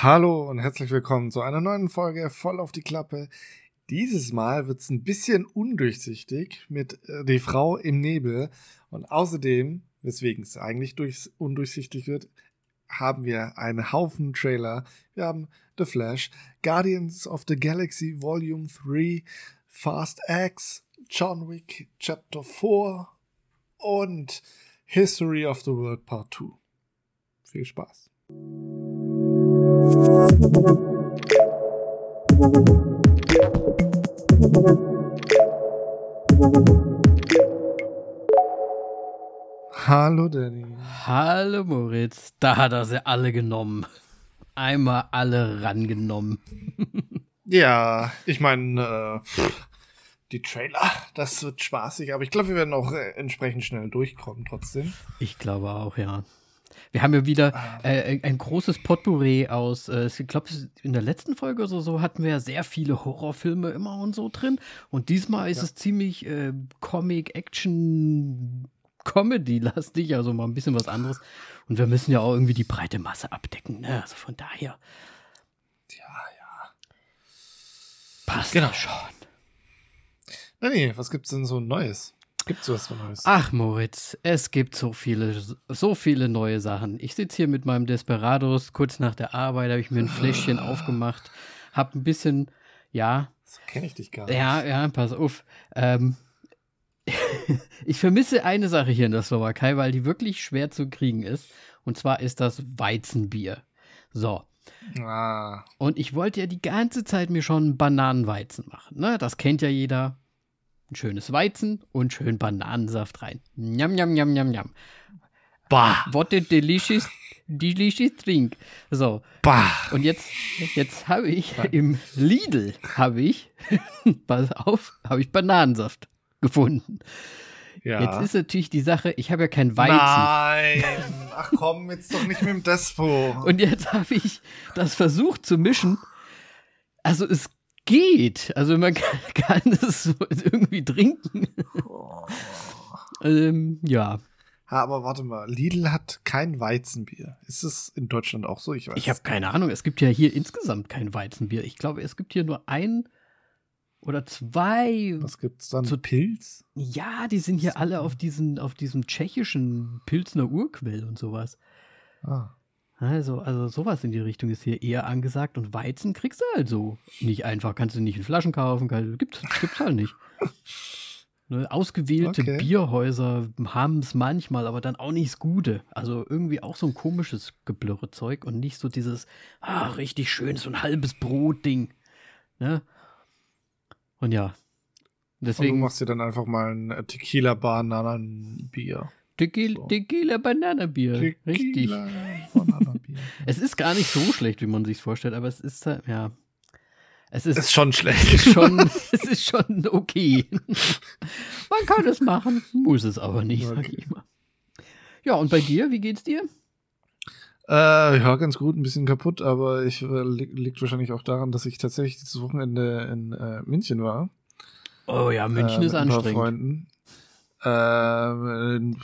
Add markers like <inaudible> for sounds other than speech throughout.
Hallo und herzlich willkommen zu einer neuen Folge voll auf die Klappe. Dieses Mal wird es ein bisschen undurchsichtig mit äh, Die Frau im Nebel und außerdem, weswegen es eigentlich durchs, undurchsichtig wird, haben wir einen Haufen Trailer. Wir haben The Flash, Guardians of the Galaxy Volume 3, Fast X, John Wick Chapter 4 und History of the World Part 2. Viel Spaß. Hallo Danny. Hallo Moritz, da hat er sie alle genommen. Einmal alle rangenommen. <laughs> ja, ich meine, äh, die Trailer, das wird spaßig, aber ich glaube, wir werden auch äh, entsprechend schnell durchkommen trotzdem. Ich glaube auch, ja. Wir haben ja wieder ah. äh, ein großes Potpourri aus, äh, ich glaube, in der letzten Folge oder so hatten wir ja sehr viele Horrorfilme immer und so drin. Und diesmal ist ja. es ziemlich äh, Comic, Action, Comedy-lastig, also mal ein bisschen was anderes. Und wir müssen ja auch irgendwie die breite Masse abdecken, ne? Also von daher. Ja, ja. Passt genau. schon. Nee, nee, was gibt's denn so Neues? Gibt's was Neues? Ach, Moritz, es gibt so viele, so viele neue Sachen. Ich sitze hier mit meinem Desperados, kurz nach der Arbeit habe ich mir ein Fläschchen aufgemacht, hab ein bisschen, ja. So kenne ich dich gar nicht. Ja, ja, pass auf. Ähm, <laughs> ich vermisse eine Sache hier in der Slowakei, weil die wirklich schwer zu kriegen ist. Und zwar ist das Weizenbier. So. Ah. Und ich wollte ja die ganze Zeit mir schon Bananenweizen machen. Ne? Das kennt ja jeder ein schönes Weizen und schön Bananensaft rein. Njam, njam, njam, njam, njam. Bah. What a delicious, delicious drink. So. Bah. Und jetzt, jetzt habe ich im Lidl, habe ich, <laughs> pass auf, habe ich Bananensaft gefunden. Ja. Jetzt ist natürlich die Sache, ich habe ja kein Weizen. Nein, ach komm, jetzt doch nicht mit dem Despo. Und jetzt habe ich das versucht zu mischen. Also es geht. Also man <laughs> kann, kann es so irgendwie trinken. Oh. ähm, ja. Ha, aber warte mal, Lidl hat kein Weizenbier. Ist es in Deutschland auch so? Ich weiß. Ich habe keine Ahnung. Es gibt ja hier insgesamt kein Weizenbier. Ich glaube, es gibt hier nur ein oder zwei. Was gibt's dann? So, Pilz? Ja, die sind hier alle auf diesen, auf diesem tschechischen Pilzner Urquell und sowas. Ah. Also, also sowas in die Richtung ist hier eher angesagt und Weizen kriegst du halt so nicht einfach. Kannst du nicht in Flaschen kaufen, kann, gibt's, gibt's halt nicht. <laughs> Ne, ausgewählte okay. Bierhäuser haben es manchmal, aber dann auch nicht das Gute. Also irgendwie auch so ein komisches geblurre Zeug und nicht so dieses, ah, richtig schön, so ein halbes Brot-Ding. Ne? Und ja. Deswegen. Und du machst dir dann einfach mal ein Tequila-Bananen-Bier. Tequila, so. Tequila. Tequila, Richtig. Bananabier. Es ist gar nicht so schlecht, wie man sich vorstellt, aber es ist ja. Es ist, ist schon schlecht. Es ist schon, <laughs> es ist schon okay. man kann es machen, muss es aber nicht, okay. sag ich mal. Ja, und bei dir, wie geht's dir? Äh, ja, ganz gut, ein bisschen kaputt, aber ich äh, liegt wahrscheinlich auch daran, dass ich tatsächlich dieses Wochenende in äh, München war. Oh ja, München äh, ist anstrengend. Freunden. Ähm,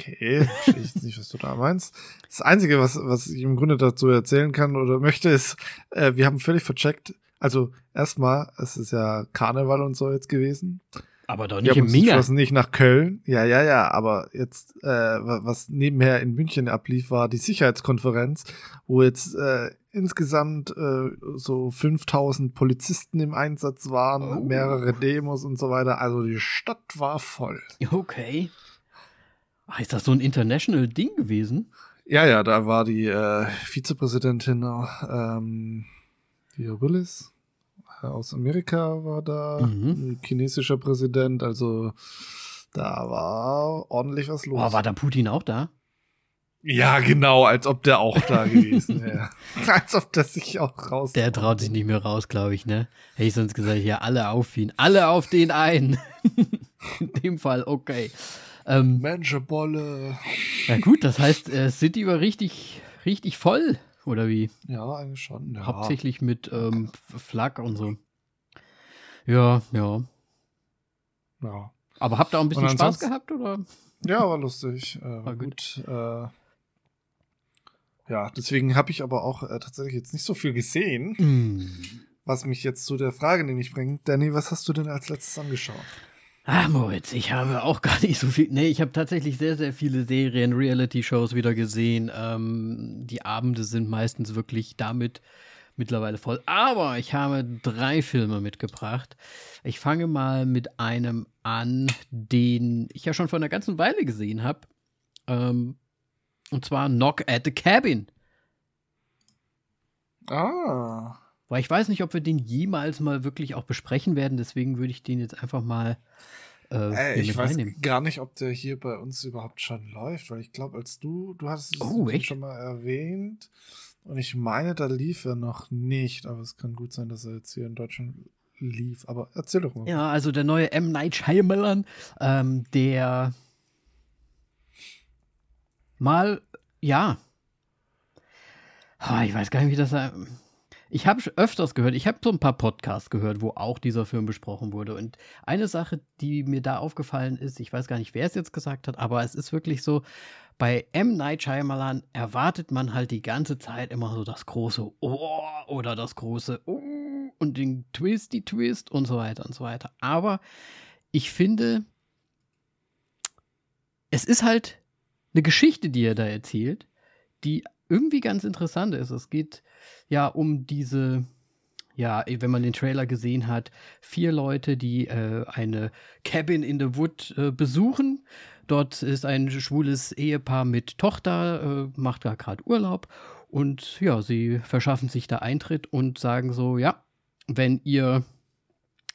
okay, verstehe ich nicht, was du da meinst. Das Einzige, was, was ich im Grunde dazu erzählen kann oder möchte, ist, äh, wir haben völlig vercheckt. Also erstmal, es ist ja Karneval und so jetzt gewesen. Aber doch nicht im Minga. nicht nach Köln. Ja, ja, ja. Aber jetzt, äh, was nebenher in München ablief, war die Sicherheitskonferenz, wo jetzt äh, insgesamt äh, so 5000 Polizisten im Einsatz waren, oh. mehrere Demos und so weiter. Also die Stadt war voll. Okay. Ach, ist das so ein international Ding gewesen? Ja, ja, da war die äh, Vizepräsidentin ähm, die Willis aus Amerika war da, mhm. ein chinesischer Präsident, also da war ordentlich was los. Oh, war da Putin auch da? Ja, genau, als ob der auch da gewesen wäre. <laughs> <laughs> als ob der sich auch raus. Der traut sich nicht mehr raus, glaube ich, ne? Hätte ich sonst gesagt, ja, alle auf ihn, alle auf den einen. <laughs> In dem Fall, okay. Ähm, Menschebolle. Na gut, das heißt, äh, City war richtig, richtig voll. Oder wie? Ja, eigentlich schon. Ja. Hauptsächlich mit ähm, Flak und so. Ja, ja. Ja. Aber habt ihr auch ein bisschen Spaß gehabt, oder? Ja, war lustig. Äh, war gut. gut. Äh, Ja, deswegen habe ich aber auch äh, tatsächlich jetzt nicht so viel gesehen, mm. was mich jetzt zu der Frage nämlich bringt. Danny, was hast du denn als letztes angeschaut? Ah, Moritz, ich habe auch <laughs> gar nicht so viel. Nee, ich habe tatsächlich sehr, sehr viele Serien, Reality-Shows wieder gesehen. Ähm, die Abende sind meistens wirklich damit mittlerweile voll. Aber ich habe drei Filme mitgebracht. Ich fange mal mit einem an, den ich ja schon vor einer ganzen Weile gesehen habe. Ähm, und zwar Knock at the Cabin. Ah. Weil ich weiß nicht, ob wir den jemals mal wirklich auch besprechen werden, deswegen würde ich den jetzt einfach mal. Äh, äh, ich weiß reinnehmen. gar nicht, ob der hier bei uns überhaupt schon läuft, weil ich glaube, als du, du hast es oh, schon mal erwähnt und ich meine, da lief er noch nicht, aber es kann gut sein, dass er jetzt hier in Deutschland lief. Aber erzähl doch mal. Ja, also der neue M. Night Shyamalan, ähm, der mal, ja, ich weiß gar nicht, wie das. Ich habe öfters gehört, ich habe so ein paar Podcasts gehört, wo auch dieser Film besprochen wurde. Und eine Sache, die mir da aufgefallen ist, ich weiß gar nicht, wer es jetzt gesagt hat, aber es ist wirklich so, bei M. Night Shyamalan erwartet man halt die ganze Zeit immer so das große Oh oder das große Oh und den Twisty Twist und so weiter und so weiter. Aber ich finde, es ist halt eine Geschichte, die er da erzählt, die irgendwie ganz interessant ist. Es geht ja um diese, ja, wenn man den Trailer gesehen hat, vier Leute, die äh, eine Cabin in the Wood äh, besuchen. Dort ist ein schwules Ehepaar mit Tochter, äh, macht da gerade Urlaub und ja, sie verschaffen sich da Eintritt und sagen so, ja, wenn ihr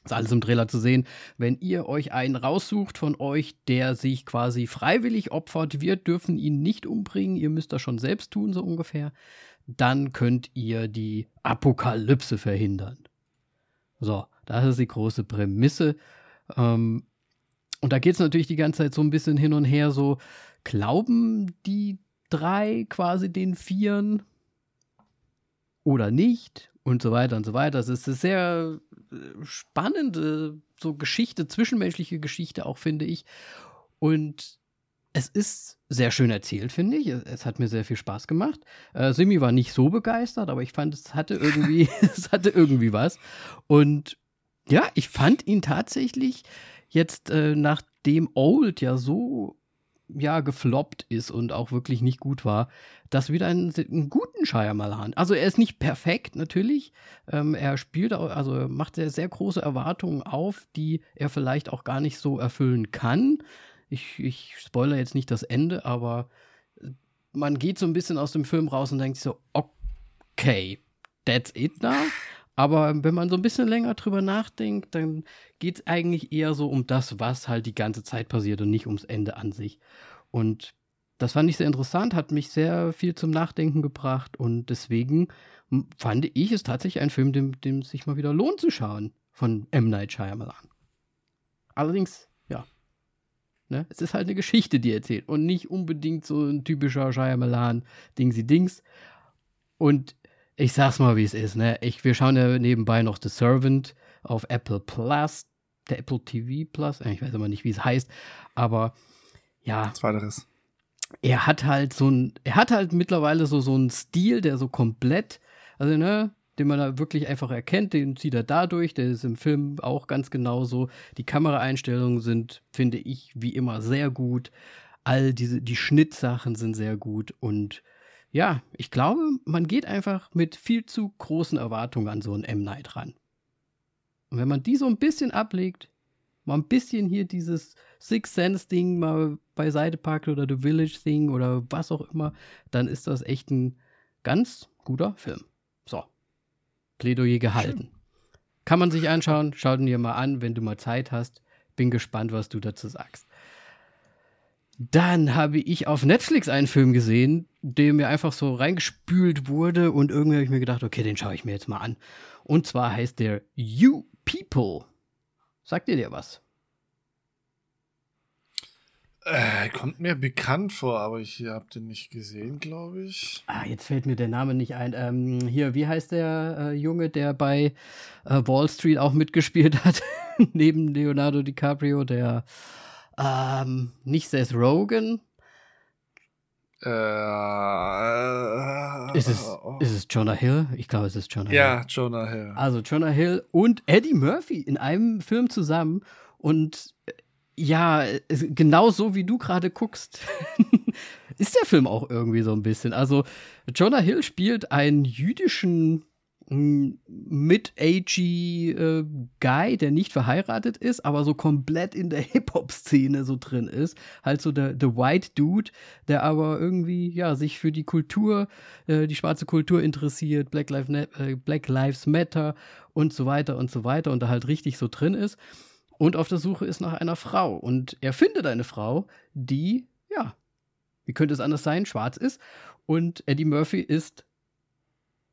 ist alles im Trailer zu sehen. Wenn ihr euch einen raussucht von euch, der sich quasi freiwillig opfert, wir dürfen ihn nicht umbringen, ihr müsst das schon selbst tun, so ungefähr dann könnt ihr die Apokalypse verhindern. So, das ist die große Prämisse. Ähm, und da geht es natürlich die ganze Zeit so ein bisschen hin und her, so glauben die drei quasi den Vieren oder nicht und so weiter und so weiter. Es ist eine sehr äh, spannende so Geschichte, zwischenmenschliche Geschichte auch, finde ich. Und es ist sehr schön erzählt, finde ich. Es hat mir sehr viel Spaß gemacht. Äh, Simi war nicht so begeistert, aber ich fand, es hatte irgendwie, <laughs> es hatte irgendwie was. Und ja, ich fand ihn tatsächlich jetzt, äh, nachdem Old ja so ja gefloppt ist und auch wirklich nicht gut war, das wieder einen, einen guten Shyamalan. Also er ist nicht perfekt natürlich. Ähm, er spielt also macht sehr, sehr große Erwartungen auf, die er vielleicht auch gar nicht so erfüllen kann. Ich, ich spoilere jetzt nicht das Ende, aber äh, man geht so ein bisschen aus dem Film raus und denkt so, okay, that's it now. Aber wenn man so ein bisschen länger drüber nachdenkt, dann geht es eigentlich eher so um das, was halt die ganze Zeit passiert und nicht ums Ende an sich. Und das fand ich sehr interessant, hat mich sehr viel zum Nachdenken gebracht und deswegen fand ich es tatsächlich ein Film, dem, dem sich mal wieder lohnt zu schauen von M. Night Shyamalan. Allerdings Ne? Es ist halt eine Geschichte, die erzählt und nicht unbedingt so ein typischer Shyamalan Dingsy Dings. Und ich sag's mal, wie es ist. Ne? Ich, wir schauen ja nebenbei noch The Servant auf Apple Plus, der Apple TV Plus. Ich weiß immer nicht, wie es heißt, aber ja. Zweiteres. Er hat halt so ein, er hat halt mittlerweile so, so einen Stil, der so komplett, also ne, den man da wirklich einfach erkennt, den zieht er dadurch, der ist im Film auch ganz genauso. Die Kameraeinstellungen sind, finde ich, wie immer sehr gut. All diese, die Schnittsachen sind sehr gut und ja, ich glaube, man geht einfach mit viel zu großen Erwartungen an so einen M-Night ran. Und wenn man die so ein bisschen ablegt, mal ein bisschen hier dieses Six Sense Ding mal beiseite packt oder The Village Thing oder was auch immer, dann ist das echt ein ganz guter Film. So, Plädoyer gehalten. Kann man sich anschauen, schau ihn dir mal an, wenn du mal Zeit hast. Bin gespannt, was du dazu sagst. Dann habe ich auf Netflix einen Film gesehen, der mir einfach so reingespült wurde und irgendwie habe ich mir gedacht, okay, den schaue ich mir jetzt mal an. Und zwar heißt der You People. Sagt ihr dir was? Äh, kommt mir bekannt vor, aber ich habe den nicht gesehen, glaube ich. Ah, jetzt fällt mir der Name nicht ein. Ähm, hier, wie heißt der äh, Junge, der bei äh, Wall Street auch mitgespielt hat? <laughs> Neben Leonardo DiCaprio, der ähm, nicht Seth Rogen. Äh, ist, es, oh. ist es Jonah Hill? Ich glaube, es ist Jonah Hill. Ja, Jonah Hill. Also Jonah Hill und Eddie Murphy in einem Film zusammen. Und äh, ja, genau so wie du gerade guckst, <laughs> ist der Film auch irgendwie so ein bisschen. Also Jonah Hill spielt einen jüdischen mid-agey äh, Guy, der nicht verheiratet ist, aber so komplett in der <laughs> Hip-Hop-Szene so drin ist. Halt so der, der White Dude, der aber irgendwie, ja, sich für die Kultur, äh, die schwarze Kultur interessiert, Black, Life äh, Black Lives Matter und so weiter und so weiter und da halt richtig so drin ist und auf der Suche ist nach einer Frau. Und er findet eine Frau, die, ja, wie könnte es anders sein, schwarz ist. Und Eddie Murphy ist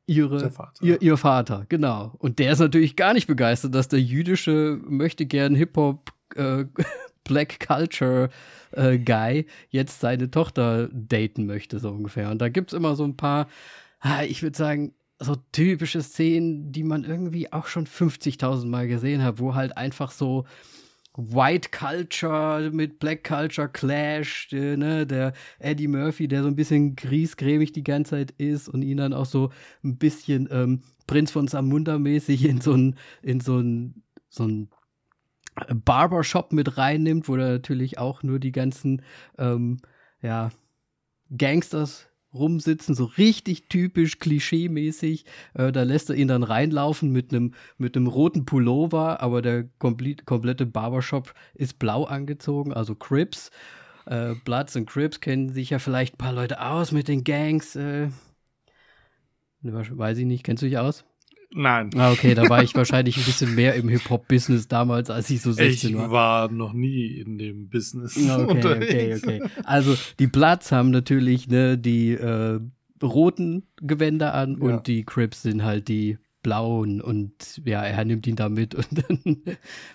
ihre, Vater. Ihr, ihr Vater, genau. Und der ist natürlich gar nicht begeistert, dass der jüdische möchte gern Hip-Hop äh, <laughs> Black Culture äh, Guy jetzt seine Tochter daten möchte, so ungefähr. Und da gibt es immer so ein paar, ah, ich würde sagen, so typische Szenen, die man irgendwie auch schon 50.000 Mal gesehen hat, wo halt einfach so White Culture mit Black Culture Clash, äh, ne, der Eddie Murphy, der so ein bisschen griesgrämig die ganze Zeit ist und ihn dann auch so ein bisschen ähm, Prinz von Samunda mäßig in so ein, in so ein, so ein Barbershop mit reinnimmt, wo er natürlich auch nur die ganzen, ähm, ja, Gangsters rumsitzen, so richtig typisch klischee-mäßig. Äh, da lässt er ihn dann reinlaufen mit einem mit roten Pullover, aber der komplett, komplette Barbershop ist blau angezogen, also Crips. Äh, Bloods und Crips kennen sich ja vielleicht ein paar Leute aus mit den Gangs. Äh, weiß ich nicht, kennst du dich aus? Nein. Ah, okay, da war ich wahrscheinlich ein bisschen mehr im Hip-Hop-Business damals, als ich so 16 ich war. Ich war noch nie in dem Business. Okay, unterwegs. okay, okay. Also die Bloods haben natürlich ne, die äh, roten Gewänder an ja. und die Crips sind halt die blauen und ja, er nimmt ihn da mit und <laughs> dann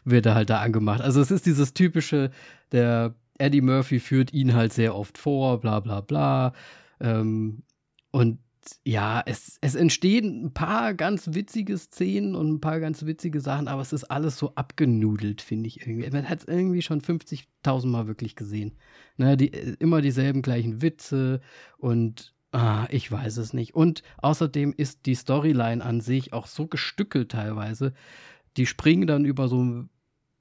wird er halt da angemacht. Also es ist dieses typische, der Eddie Murphy führt ihn halt sehr oft vor, bla bla bla. Ähm, und ja, es, es entstehen ein paar ganz witzige Szenen und ein paar ganz witzige Sachen, aber es ist alles so abgenudelt, finde ich irgendwie. Man hat es irgendwie schon 50.000 Mal wirklich gesehen. Ne, die, immer dieselben gleichen Witze und ah, ich weiß es nicht. Und außerdem ist die Storyline an sich auch so gestückelt teilweise. Die springen dann über so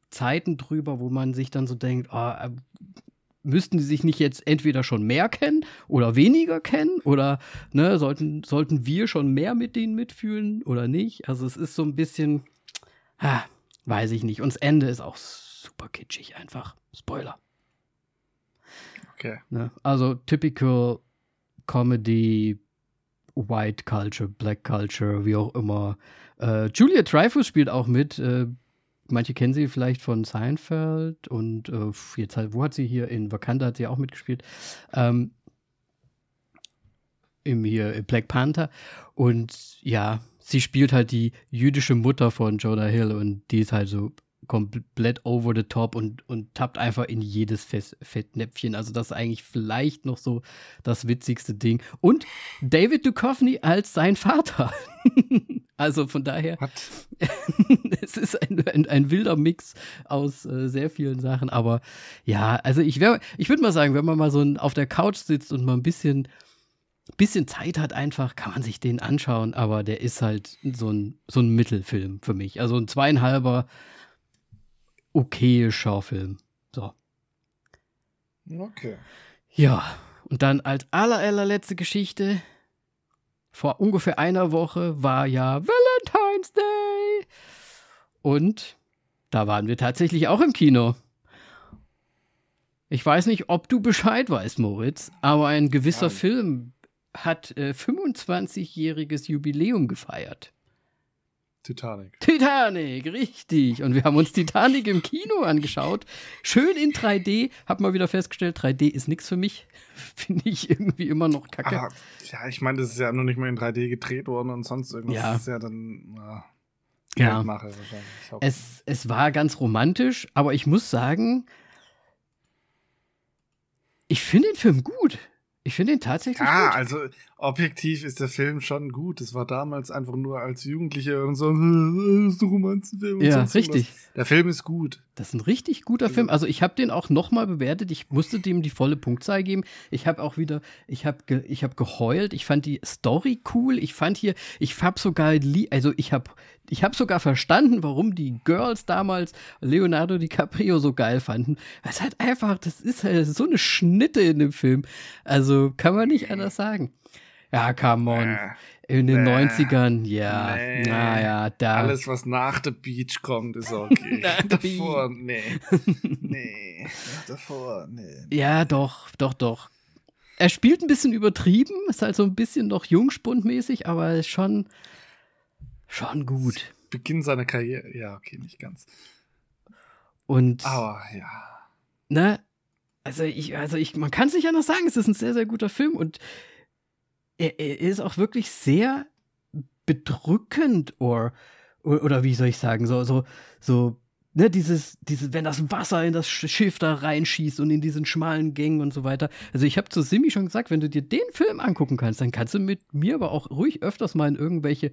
Zeiten drüber, wo man sich dann so denkt, oh, müssten die sich nicht jetzt entweder schon mehr kennen oder weniger kennen oder ne, sollten, sollten wir schon mehr mit denen mitfühlen oder nicht? Also es ist so ein bisschen, ha, weiß ich nicht. Und das Ende ist auch super kitschig einfach. Spoiler. Okay. Ne? Also typical Comedy, White Culture, Black Culture, wie auch immer. Äh, Julia Dreyfus spielt auch mit. Äh, manche kennen sie vielleicht von Seinfeld und äh, jetzt halt, wo hat sie hier in Wakanda hat sie auch mitgespielt. Ähm, im hier Black Panther und ja, sie spielt halt die jüdische Mutter von Jonah Hill und die ist halt so komplett over the top und, und tappt einfach in jedes Fettnäpfchen. Also das ist eigentlich vielleicht noch so das witzigste Ding. Und David Duchovny als sein Vater. <laughs> also von daher, <laughs> es ist ein, ein, ein, wilder Mix aus äh, sehr vielen Sachen. Aber ja, also ich, ich würde mal sagen, wenn man mal so auf der Couch sitzt und mal ein bisschen bisschen Zeit hat einfach, kann man sich den anschauen, aber der ist halt so ein, so ein Mittelfilm für mich. Also ein zweieinhalber okay Schaufilm. So. Okay. Ja, und dann als aller, allerletzte Geschichte. Vor ungefähr einer Woche war ja Valentine's Day. Und da waren wir tatsächlich auch im Kino. Ich weiß nicht, ob du Bescheid weißt, Moritz, aber ein gewisser Nein. Film hat äh, 25-jähriges Jubiläum gefeiert. Titanic. Titanic, richtig. Und wir haben uns Titanic im Kino angeschaut. Schön in 3D. Hab mal wieder festgestellt, 3D ist nichts für mich. <laughs> Finde ich irgendwie immer noch kacke. Aber, ja, ich meine, das ist ja noch nicht mal in 3D gedreht worden und sonst irgendwas. Ja. Das ist ja dann. Ja. Ja. wahrscheinlich. Es, es war ganz romantisch, aber ich muss sagen, ich finde den Film gut. Ich finde ihn tatsächlich ja, gut. also objektiv ist der Film schon gut. Es war damals einfach nur als Jugendliche und so, <laughs> das ist ein Romanzenfilm. Ja, richtig. Was. Der Film ist gut. Das ist ein richtig guter Film. Also ich habe den auch nochmal bewertet. Ich musste dem die volle Punktzahl geben. Ich habe auch wieder, ich habe ge, ich hab geheult. Ich fand die Story cool. Ich fand hier, ich habe sogar, also ich habe ich habe sogar verstanden, warum die Girls damals Leonardo DiCaprio so geil fanden. Es ist halt einfach, das ist halt so eine Schnitte in dem Film. Also kann man nicht anders sagen. Ja, come on. Äh, In den nee, 90ern, ja. Nee. Naja, da. Alles, was nach The Beach kommt, ist okay. <laughs> <laughs> davor, nee. nee. Davor, nee. Ja, doch, doch, doch. Er spielt ein bisschen übertrieben, ist halt so ein bisschen noch jungspundmäßig, aber ist schon, schon gut. Beginn seiner Karriere, ja, okay, nicht ganz. Und. Aber, ja. Ne? Also ich, also ich, man kann es nicht anders sagen, es ist ein sehr, sehr guter Film und er, er ist auch wirklich sehr bedrückend oder, oder wie soll ich sagen, so, so, so, ne, dieses, dieses, wenn das Wasser in das Schiff da reinschießt und in diesen schmalen Gängen und so weiter. Also ich habe zu Simi schon gesagt, wenn du dir den Film angucken kannst, dann kannst du mit mir aber auch ruhig öfters mal in irgendwelche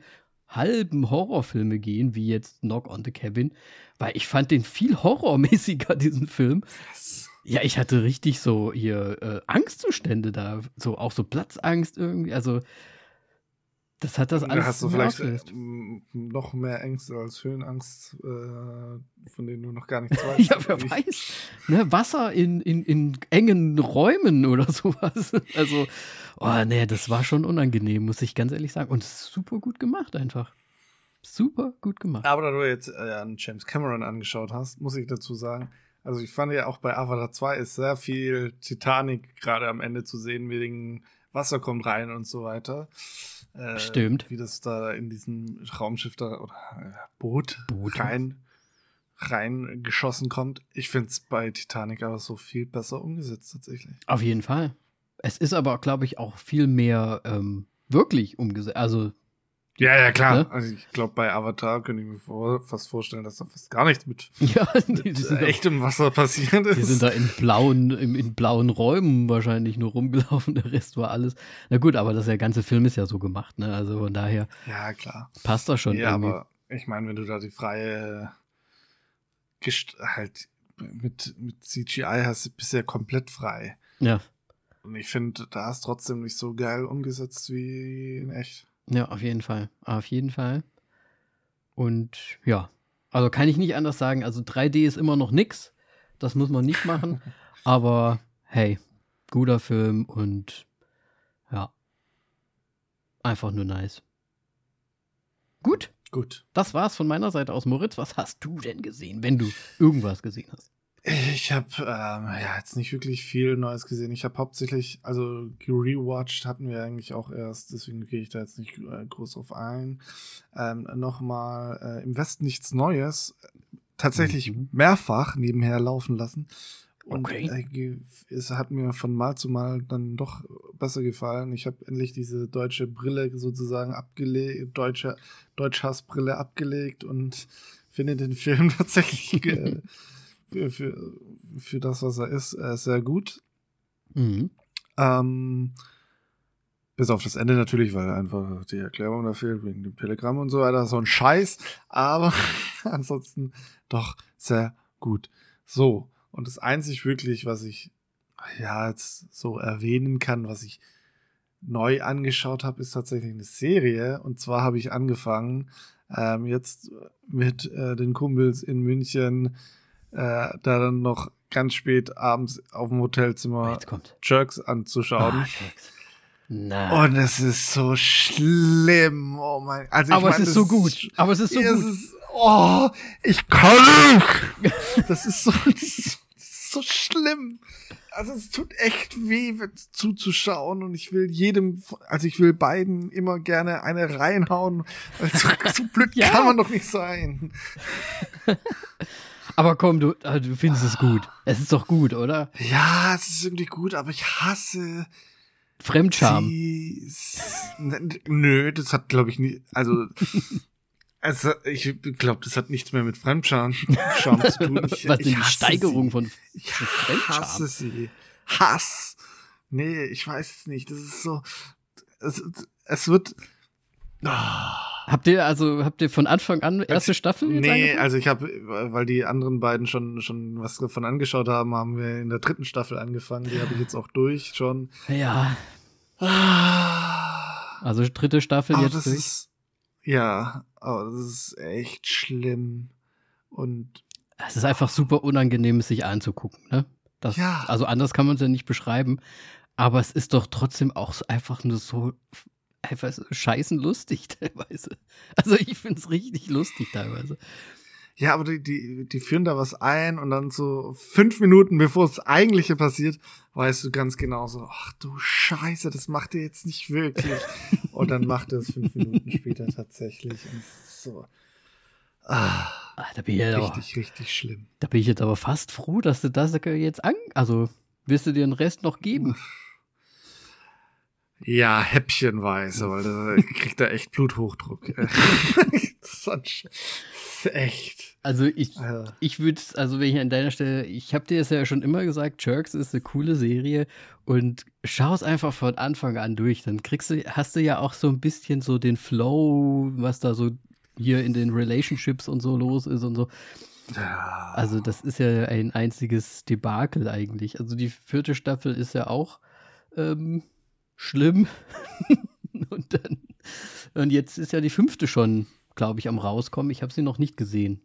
halben Horrorfilme gehen, wie jetzt Knock on the Cabin, weil ich fand den viel horrormäßiger, diesen Film. Was? Ja, ich hatte richtig so hier äh, Angstzustände da, so auch so Platzangst irgendwie. Also das hat das alles. Da hast du vielleicht ausgelöst. noch mehr Ängste als Höhenangst, äh, von denen du noch gar nichts <laughs> weißt. ja, wer weiß. Ne, Wasser in, in, in engen Räumen oder <laughs> sowas. Also, oh nee, das war schon unangenehm, muss ich ganz ehrlich sagen. Und super gut gemacht einfach. Super gut gemacht. Aber da du jetzt äh, an James Cameron angeschaut hast, muss ich dazu sagen, also ich fand ja auch bei Avatar 2 ist sehr viel Titanic gerade am Ende zu sehen, wegen Wasser kommt rein und so weiter. Äh, Stimmt. Wie das da in diesem Raumschiff da oder äh, Boot, Boot rein reingeschossen kommt. Ich finde es bei Titanic aber so viel besser umgesetzt tatsächlich. Auf jeden Fall. Es ist aber, glaube ich, auch viel mehr ähm, wirklich umgesetzt. Also ja, ja, klar. Ne? Also ich glaube, bei Avatar könnte ich mir vor, fast vorstellen, dass da fast gar nichts mit, <laughs> ja, mit echtem Wasser passiert ist. Die sind da in blauen, in, in, blauen Räumen wahrscheinlich nur rumgelaufen, der Rest war alles. Na gut, aber das der ganze Film ist ja so gemacht, ne? Also von daher. Ja, klar. Passt das schon. Ja, irgendwie. aber ich meine, wenn du da die freie Gest halt mit, mit CGI hast, bist du ja komplett frei. Ja. Und ich finde, da ist trotzdem nicht so geil umgesetzt wie in echt. Ja, auf jeden Fall. Auf jeden Fall. Und ja, also kann ich nicht anders sagen. Also 3D ist immer noch nix. Das muss man nicht machen. <laughs> Aber hey, guter Film und ja, einfach nur nice. Gut. Gut. Das war's von meiner Seite aus. Moritz, was hast du denn gesehen, wenn du irgendwas gesehen hast? Ich habe ähm, ja jetzt nicht wirklich viel Neues gesehen. Ich habe hauptsächlich, also rewatched hatten wir eigentlich auch erst, deswegen gehe ich da jetzt nicht äh, groß drauf ein. Ähm, Nochmal äh, im Westen nichts Neues, tatsächlich mhm. mehrfach nebenher laufen lassen. Und okay. äh, es hat mir von Mal zu Mal dann doch besser gefallen. Ich habe endlich diese deutsche Brille sozusagen abgelegt, deutsche Deutschhassbrille abgelegt und finde den Film <laughs> tatsächlich äh, für, für, für das, was er ist, äh, sehr gut. Mhm. Ähm, bis auf das Ende natürlich, weil einfach die Erklärung da fehlt, wegen dem Telegramm und so weiter, so ein Scheiß. Aber <laughs> ansonsten doch sehr gut. So, und das einzig wirklich, was ich ja jetzt so erwähnen kann, was ich neu angeschaut habe, ist tatsächlich eine Serie. Und zwar habe ich angefangen, ähm, jetzt mit äh, den Kumpels in München äh, da dann noch ganz spät abends auf dem Hotelzimmer Jerks anzuschauen. Ah, Jerks. Nein. Und es ist so schlimm. Oh mein, also Aber ich mein, es ist so gut. Aber es ist so gut. Ist, oh, ich kann nicht. Das ist so, das ist so schlimm. Also es tut echt weh zuzuschauen und ich will jedem, also ich will beiden immer gerne eine reinhauen. Also, so blöd <laughs> ja. kann man doch nicht sein. Aber komm, du, ah, du findest es gut. Es ist doch gut, oder? Ja, es ist irgendwie gut, aber ich hasse Fremdscham. nö, das hat, glaube ich, nie. Also, <laughs> also ich glaube, das hat nichts mehr mit Fremdscham Scham zu tun. <laughs> Ich, Was die Steigerung sie. von ich Fremdscham? hasse sie. Hass. Nee, ich weiß es nicht. Das ist so. es, es wird. Oh. Habt ihr also habt ihr von Anfang an erste also, Staffel? Nee, also ich habe, weil die anderen beiden schon schon was davon angeschaut haben, haben wir in der dritten Staffel angefangen. Die habe ich jetzt auch durch schon. Ja. Ah. Also dritte Staffel aber jetzt das durch. Ist, ja, aber das ist echt schlimm und es ist einfach super unangenehm, es sich anzugucken, ne? Das, ja. Also anders kann man es ja nicht beschreiben. Aber es ist doch trotzdem auch einfach nur so einfach so scheißen lustig <laughs> teilweise. Also ich finde es richtig lustig teilweise. Ja, aber die, die, die führen da was ein und dann so fünf Minuten bevor das eigentliche passiert, weißt du ganz genau so, ach du Scheiße, das macht er jetzt nicht wirklich. <laughs> und dann macht er es fünf Minuten später tatsächlich. Und so. Ah, ah, da bin ich richtig, aber, richtig schlimm. Da bin ich jetzt aber fast froh, dass du das jetzt an, also wirst du dir den Rest noch geben? Ja, häppchenweise, weil da kriegt er echt Bluthochdruck. <laughs> das ist echt. Also ich, also. ich würde, also wenn ich an deiner Stelle, ich habe dir das ja schon immer gesagt, Jerks ist eine coole Serie und schau es einfach von Anfang an durch. Dann kriegst du, hast du ja auch so ein bisschen so den Flow, was da so hier in den Relationships und so los ist und so. Also das ist ja ein einziges Debakel eigentlich. Also die vierte Staffel ist ja auch ähm, schlimm. <laughs> und dann und jetzt ist ja die fünfte schon, glaube ich, am rauskommen. Ich habe sie noch nicht gesehen.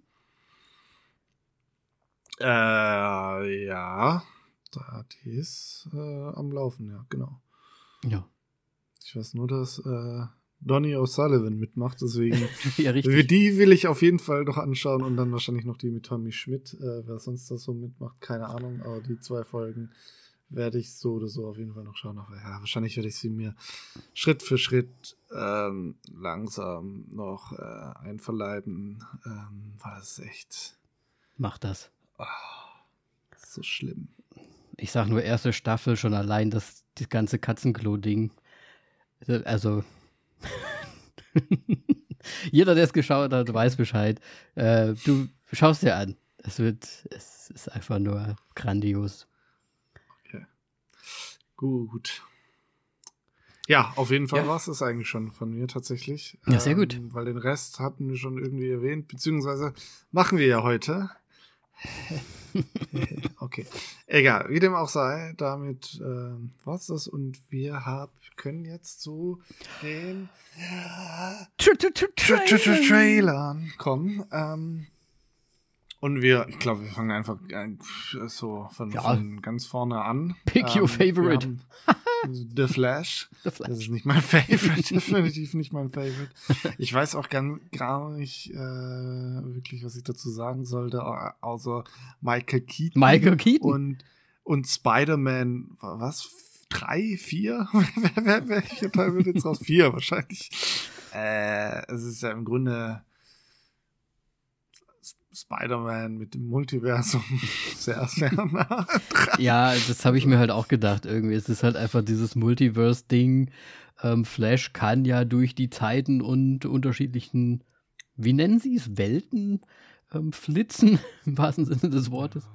Äh, ja, die ist äh, am Laufen, ja, genau. Ja. Ich weiß nur, dass äh, Donny O'Sullivan mitmacht, deswegen <laughs> ja, richtig. die will ich auf jeden Fall noch anschauen und dann wahrscheinlich noch die mit Tommy Schmidt, äh, wer sonst da so mitmacht, keine Ahnung, aber die zwei Folgen werde ich so oder so auf jeden Fall noch schauen. Aber ja, wahrscheinlich werde ich sie mir Schritt für Schritt ähm, langsam noch äh, einverleiben, ähm, weil das echt. Mach das. Oh, so schlimm. Ich sag nur erste Staffel schon allein das, das ganze Katzenklo-Ding. Also. <laughs> Jeder, der es geschaut hat, weiß Bescheid. Äh, du schaust dir an. Es wird, es ist einfach nur grandios. Gut. Ja, auf jeden Fall ja. war es das eigentlich schon von mir tatsächlich. Ja, sehr gut. Ähm, weil den Rest hatten wir schon irgendwie erwähnt, beziehungsweise machen wir ja heute. <laughs> okay. Egal, wie dem auch sei, damit äh, war's das und wir hab, können jetzt zu den Trailern kommen. Ähm, und wir, ich glaube, wir fangen einfach so von, ja. von ganz vorne an. Pick ähm, your favorite. <laughs> The Flash. The Flash. Das ist nicht mein <laughs> Favorite, definitiv nicht mein Favorite. Ich weiß auch gar, gar nicht äh, wirklich, was ich dazu sagen sollte, außer Michael Keaton. Michael Keaton. Und, und Spider-Man, was? Drei, vier? <laughs> Welcher Teil wird jetzt raus? Vier wahrscheinlich. Äh, es ist ja im Grunde Spider-Man mit dem Multiversum <laughs> sehr, sehr <laughs> nah dran. Ja, das habe ich mir halt auch gedacht irgendwie. Es ist halt einfach dieses Multiverse-Ding. Ähm, Flash kann ja durch die Zeiten und unterschiedlichen, wie nennen sie es, Welten ähm, flitzen, <laughs> im wahrsten Sinne des Wortes.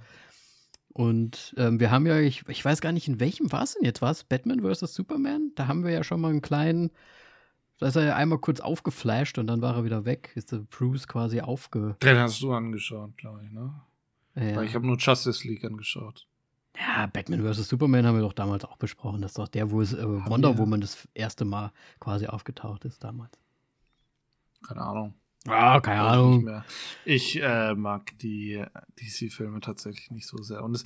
Und ähm, wir haben ja, ich, ich weiß gar nicht, in welchem war es denn jetzt? War es Batman vs. Superman? Da haben wir ja schon mal einen kleinen da ist er ja einmal kurz aufgeflasht und dann war er wieder weg. Ist der Bruce quasi aufge. Den hast du angeschaut, glaube ich, ne? Ja. Weil ich habe nur Justice League angeschaut. Ja, Batman vs. Superman haben wir doch damals auch besprochen. Das ist doch der, wo es äh, Wonder Woman das erste Mal quasi aufgetaucht ist damals. Keine Ahnung. Ah, keine Weiß Ahnung. Ich äh, mag die DC-Filme tatsächlich nicht so sehr. Und das,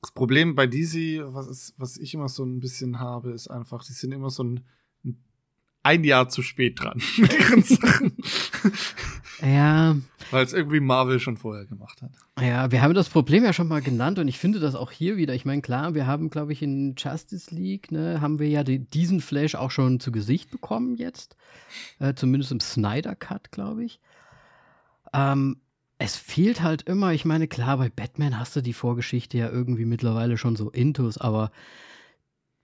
das Problem bei DC, was, ist, was ich immer so ein bisschen habe, ist einfach, die sind immer so ein ein Jahr zu spät dran <laughs> mit ihren Sachen. Ja. Weil es irgendwie Marvel schon vorher gemacht hat. Ja, wir haben das Problem ja schon mal genannt und ich finde das auch hier wieder. Ich meine, klar, wir haben, glaube ich, in Justice League, ne, haben wir ja die, diesen Flash auch schon zu Gesicht bekommen jetzt. Äh, zumindest im Snyder Cut, glaube ich. Ähm, es fehlt halt immer, ich meine, klar, bei Batman hast du die Vorgeschichte ja irgendwie mittlerweile schon so intus, aber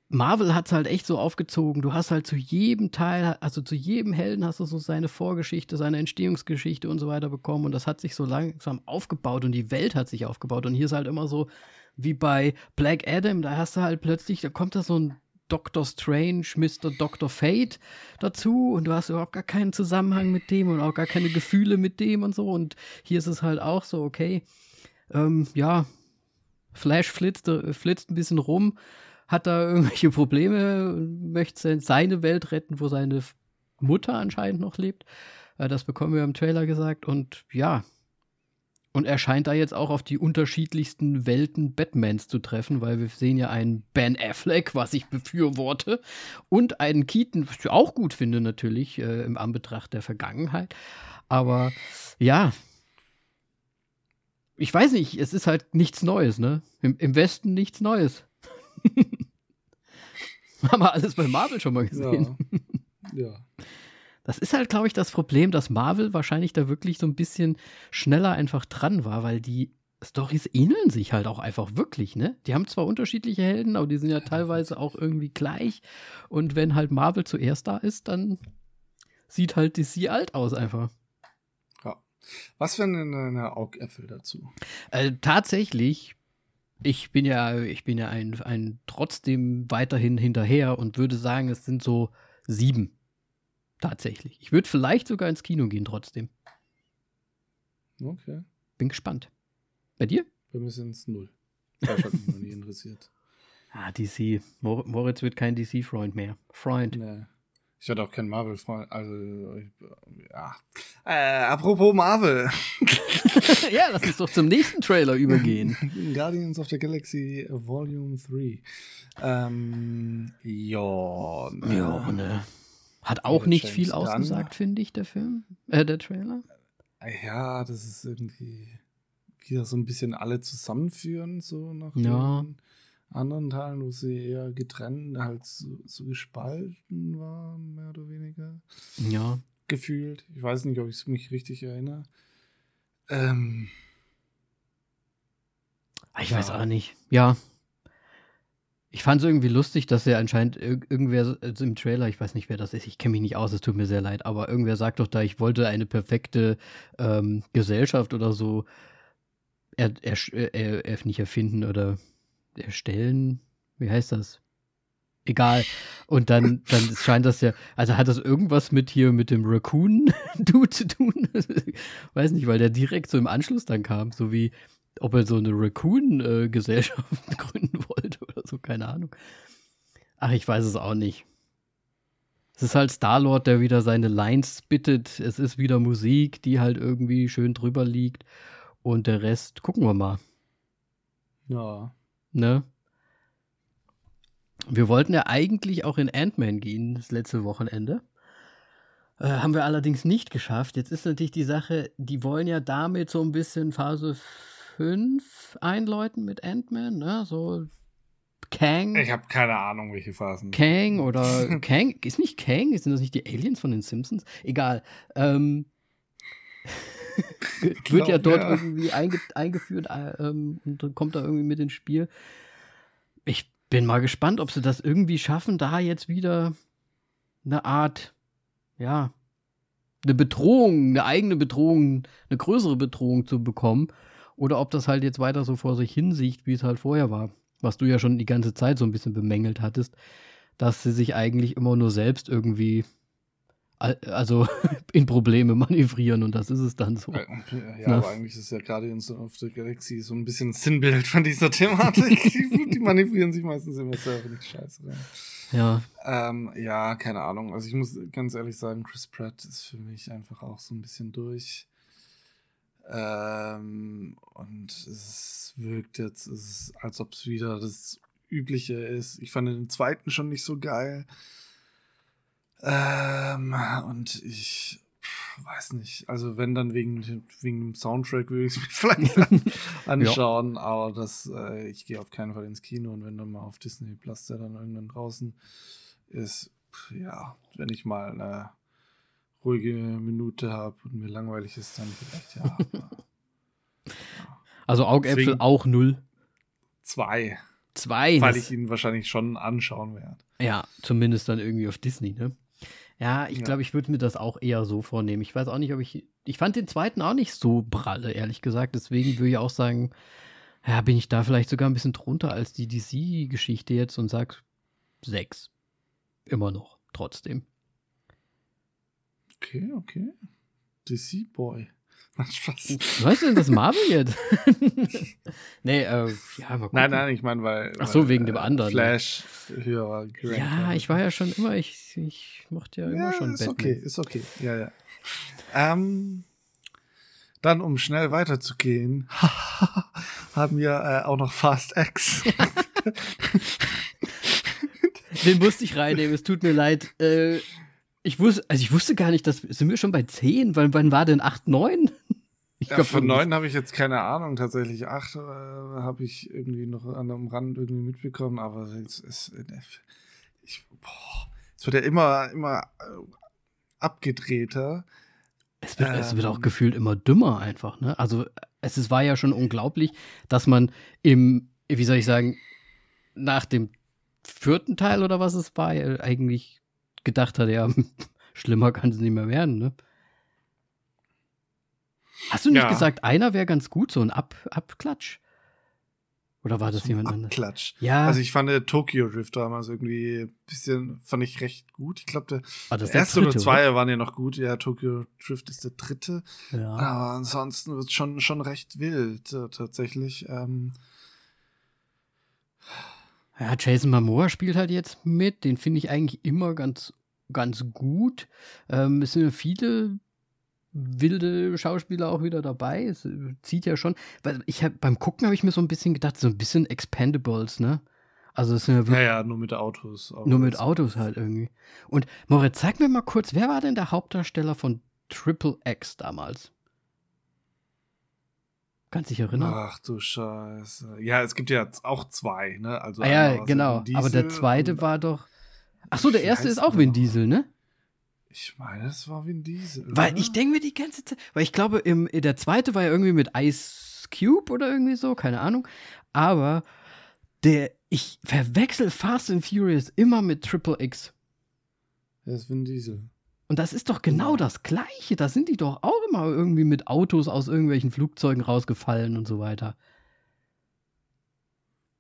Marvel hat es halt echt so aufgezogen. Du hast halt zu jedem Teil, also zu jedem Helden hast du so seine Vorgeschichte, seine Entstehungsgeschichte und so weiter bekommen. Und das hat sich so langsam aufgebaut und die Welt hat sich aufgebaut. Und hier ist halt immer so wie bei Black Adam, da hast du halt plötzlich, da kommt da so ein Doctor Strange, Mr. Doctor Fate dazu und du hast überhaupt gar keinen Zusammenhang mit dem und auch gar keine Gefühle mit dem und so. Und hier ist es halt auch so, okay, ähm, ja, Flash flitzt, äh, flitzt ein bisschen rum, hat da irgendwelche Probleme, möchte seine Welt retten, wo seine Mutter anscheinend noch lebt. Äh, das bekommen wir im Trailer gesagt. Und ja, und er scheint da jetzt auch auf die unterschiedlichsten Welten Batmans zu treffen, weil wir sehen ja einen Ben Affleck, was ich befürworte, und einen Keaton, was ich auch gut finde natürlich äh, im Anbetracht der Vergangenheit. Aber ja, ich weiß nicht, es ist halt nichts Neues, ne? Im, im Westen nichts Neues. <laughs> Haben wir alles bei Marvel schon mal gesehen. Ja. <laughs> ja. Das ist halt, glaube ich, das Problem, dass Marvel wahrscheinlich da wirklich so ein bisschen schneller einfach dran war, weil die Stories ähneln sich halt auch einfach wirklich, ne? Die haben zwar unterschiedliche Helden, aber die sind ja teilweise auch irgendwie gleich. Und wenn halt Marvel zuerst da ist, dann sieht halt DC alt aus einfach. Ja. Was wären denn deine Augäpfel dazu? Äh, tatsächlich, ich bin ja, ich bin ja ein, ein trotzdem weiterhin hinterher und würde sagen, es sind so sieben. Tatsächlich. Ich würde vielleicht sogar ins Kino gehen trotzdem. Okay. Bin gespannt. Bei dir? Bei mir sind es null. Das hat mich noch nie interessiert. Ah, DC. Moritz wird kein DC-Freund mehr. Freund. Nee. Ich werde auch kein Marvel-Freund. Also, ja. Äh, apropos Marvel. <laughs> ja, lass uns doch zum nächsten Trailer übergehen. <laughs> Guardians of the Galaxy Volume 3. Ähm, ja. Ne. Ja, ne. Hat auch ja, nicht viel ausgesagt, finde ich, der Film, äh, der Trailer. Ja, das ist irgendwie wieder so ein bisschen alle zusammenführen, so nach ja. den anderen Teilen, wo sie eher getrennt, halt so, so gespalten war, mehr oder weniger. Ja. Gefühlt. Ich weiß nicht, ob ich mich richtig erinnere. Ähm, ich ja. weiß auch nicht. Ja, ich fand es irgendwie lustig, dass er anscheinend ir irgendwer also im Trailer, ich weiß nicht, wer das ist, ich kenne mich nicht aus, es tut mir sehr leid, aber irgendwer sagt doch da, ich wollte eine perfekte ähm, Gesellschaft oder so er, er, er, er, nicht erfinden oder erstellen. Wie heißt das? Egal. Und dann, dann scheint das ja, also hat das irgendwas mit hier mit dem Raccoon-Dude <laughs> zu tun? <laughs> weiß nicht, weil der direkt so im Anschluss dann kam, so wie, ob er so eine Raccoon-Gesellschaft <laughs> gründen wollte oder so, keine Ahnung. Ach, ich weiß es auch nicht. Es ist halt Star-Lord, der wieder seine Lines bittet. Es ist wieder Musik, die halt irgendwie schön drüber liegt. Und der Rest gucken wir mal. Ja. Ne? Wir wollten ja eigentlich auch in Ant-Man gehen, das letzte Wochenende. Äh, haben wir allerdings nicht geschafft. Jetzt ist natürlich die Sache, die wollen ja damit so ein bisschen Phase 5 einläuten mit Ant-Man, ne? So Kang. Ich habe keine Ahnung, welche Phasen. Kang oder <laughs> Kang, ist nicht Kang? Sind das nicht die Aliens von den Simpsons? Egal. Ähm, wird ja dort ja. irgendwie einge eingeführt äh, ähm, und kommt da irgendwie mit ins Spiel. Ich bin mal gespannt, ob sie das irgendwie schaffen, da jetzt wieder eine Art, ja, eine Bedrohung, eine eigene Bedrohung, eine größere Bedrohung zu bekommen oder ob das halt jetzt weiter so vor sich hinsieht, wie es halt vorher war. Was du ja schon die ganze Zeit so ein bisschen bemängelt hattest, dass sie sich eigentlich immer nur selbst irgendwie also <laughs> in Probleme manövrieren und das ist es dann so. Ja, ja aber eigentlich ist ja gerade in of the Galaxy so ein bisschen Sinnbild von dieser Thematik. <laughs> die manövrieren sich meistens immer selber nicht scheiße. Ja. Ähm, ja, keine Ahnung. Also ich muss ganz ehrlich sagen, Chris Pratt ist für mich einfach auch so ein bisschen durch. Ähm, und es wirkt jetzt, es ist, als ob es wieder das Übliche ist. Ich fand den zweiten schon nicht so geil. Ähm, und ich weiß nicht. Also wenn dann wegen, wegen dem Soundtrack würde ich es mir <laughs> vielleicht <laughs> anschauen, ja. aber das, äh, ich gehe auf keinen Fall ins Kino und wenn dann mal auf Disney Plus der dann irgendwann draußen ist, ja, wenn ich mal eine ruhige Minute habe und mir langweilig ist, dann vielleicht ja. <laughs> Also Augäpfel Deswegen auch null. Zwei. Zwei. Weil ich ihn wahrscheinlich schon anschauen werde. Ja, zumindest dann irgendwie auf Disney, ne? Ja, ich ja. glaube, ich würde mir das auch eher so vornehmen. Ich weiß auch nicht, ob ich. Ich fand den zweiten auch nicht so pralle, ehrlich gesagt. Deswegen würde ich auch sagen, ja, bin ich da vielleicht sogar ein bisschen drunter als die DC-Geschichte jetzt und sag sechs. Immer noch, trotzdem. Okay, okay. DC Boy. Spaß. Was ist denn das Marvel jetzt? <laughs> nee, äh, ja, mal Nein, nein, ich meine, weil. Ach so, weil, wegen dem anderen. Ne? Flash höher Ja, ich war ja schon immer, ich, ich mochte ja, ja immer schon ist Batman. okay, ist okay. Ja, ja. Ähm, dann, um schnell weiterzugehen, <laughs> haben wir äh, auch noch Fast X. <laughs> Den musste ich reinnehmen, es tut mir leid. Äh, ich wusste, also ich wusste gar nicht, dass sind wir schon bei 10? Wann, wann war denn 8, 9? Ich ja, von 9 habe ich jetzt keine Ahnung. Tatsächlich 8 äh, habe ich irgendwie noch an einem Rand irgendwie mitbekommen, aber es ist. Ich, boah, es wird ja immer, immer äh, abgedrehter. Es wird, ähm, es wird auch ähm. gefühlt immer dümmer einfach, ne? Also es ist, war ja schon unglaublich, dass man im, wie soll ich sagen, nach dem vierten Teil oder was es war, eigentlich gedacht hat, ja, <laughs> schlimmer kann es nicht mehr werden, ne? Hast du nicht ja. gesagt, einer wäre ganz gut, so ein Ab Abklatsch? Oder war das so jemand anderes? Abklatsch. Ja. Also ich fand der Tokyo Drift damals irgendwie ein bisschen, fand ich recht gut. Ich glaube, der, ah, der, erste dritte, oder zwei oder? waren ja noch gut. Ja, Tokyo Drift ist der dritte. Ja. Aber ansonsten wird es schon, schon recht wild, äh, tatsächlich. Ähm, ja, Jason Momoa spielt halt jetzt mit. Den finde ich eigentlich immer ganz, ganz gut. Ähm, es sind ja viele wilde Schauspieler auch wieder dabei. Es äh, zieht ja schon. Weil ich hab, beim Gucken habe ich mir so ein bisschen gedacht, so ein bisschen Expendables, ne? Also es sind ja, ja, ja, nur mit Autos. Nur mit Autos halt irgendwie. Und Moritz, sag mir mal kurz, wer war denn der Hauptdarsteller von Triple X damals? Kannst dich erinnern? Ach du Scheiße. Ja, es gibt ja auch zwei, ne? Also ah, ja, genau. Aber der zweite war doch. Ach so, der erste ist auch Vin Diesel, ne? Ich meine, es war Vin Diesel. Weil oder? ich denke mir die ganze Zeit, weil ich glaube, im, der zweite war ja irgendwie mit Ice Cube oder irgendwie so, keine Ahnung. Aber der, ich verwechsel Fast and Furious immer mit Triple X. Der ist Vin Diesel. Und das ist doch genau ja. das Gleiche. Da sind die doch auch immer irgendwie mit Autos aus irgendwelchen Flugzeugen rausgefallen und so weiter.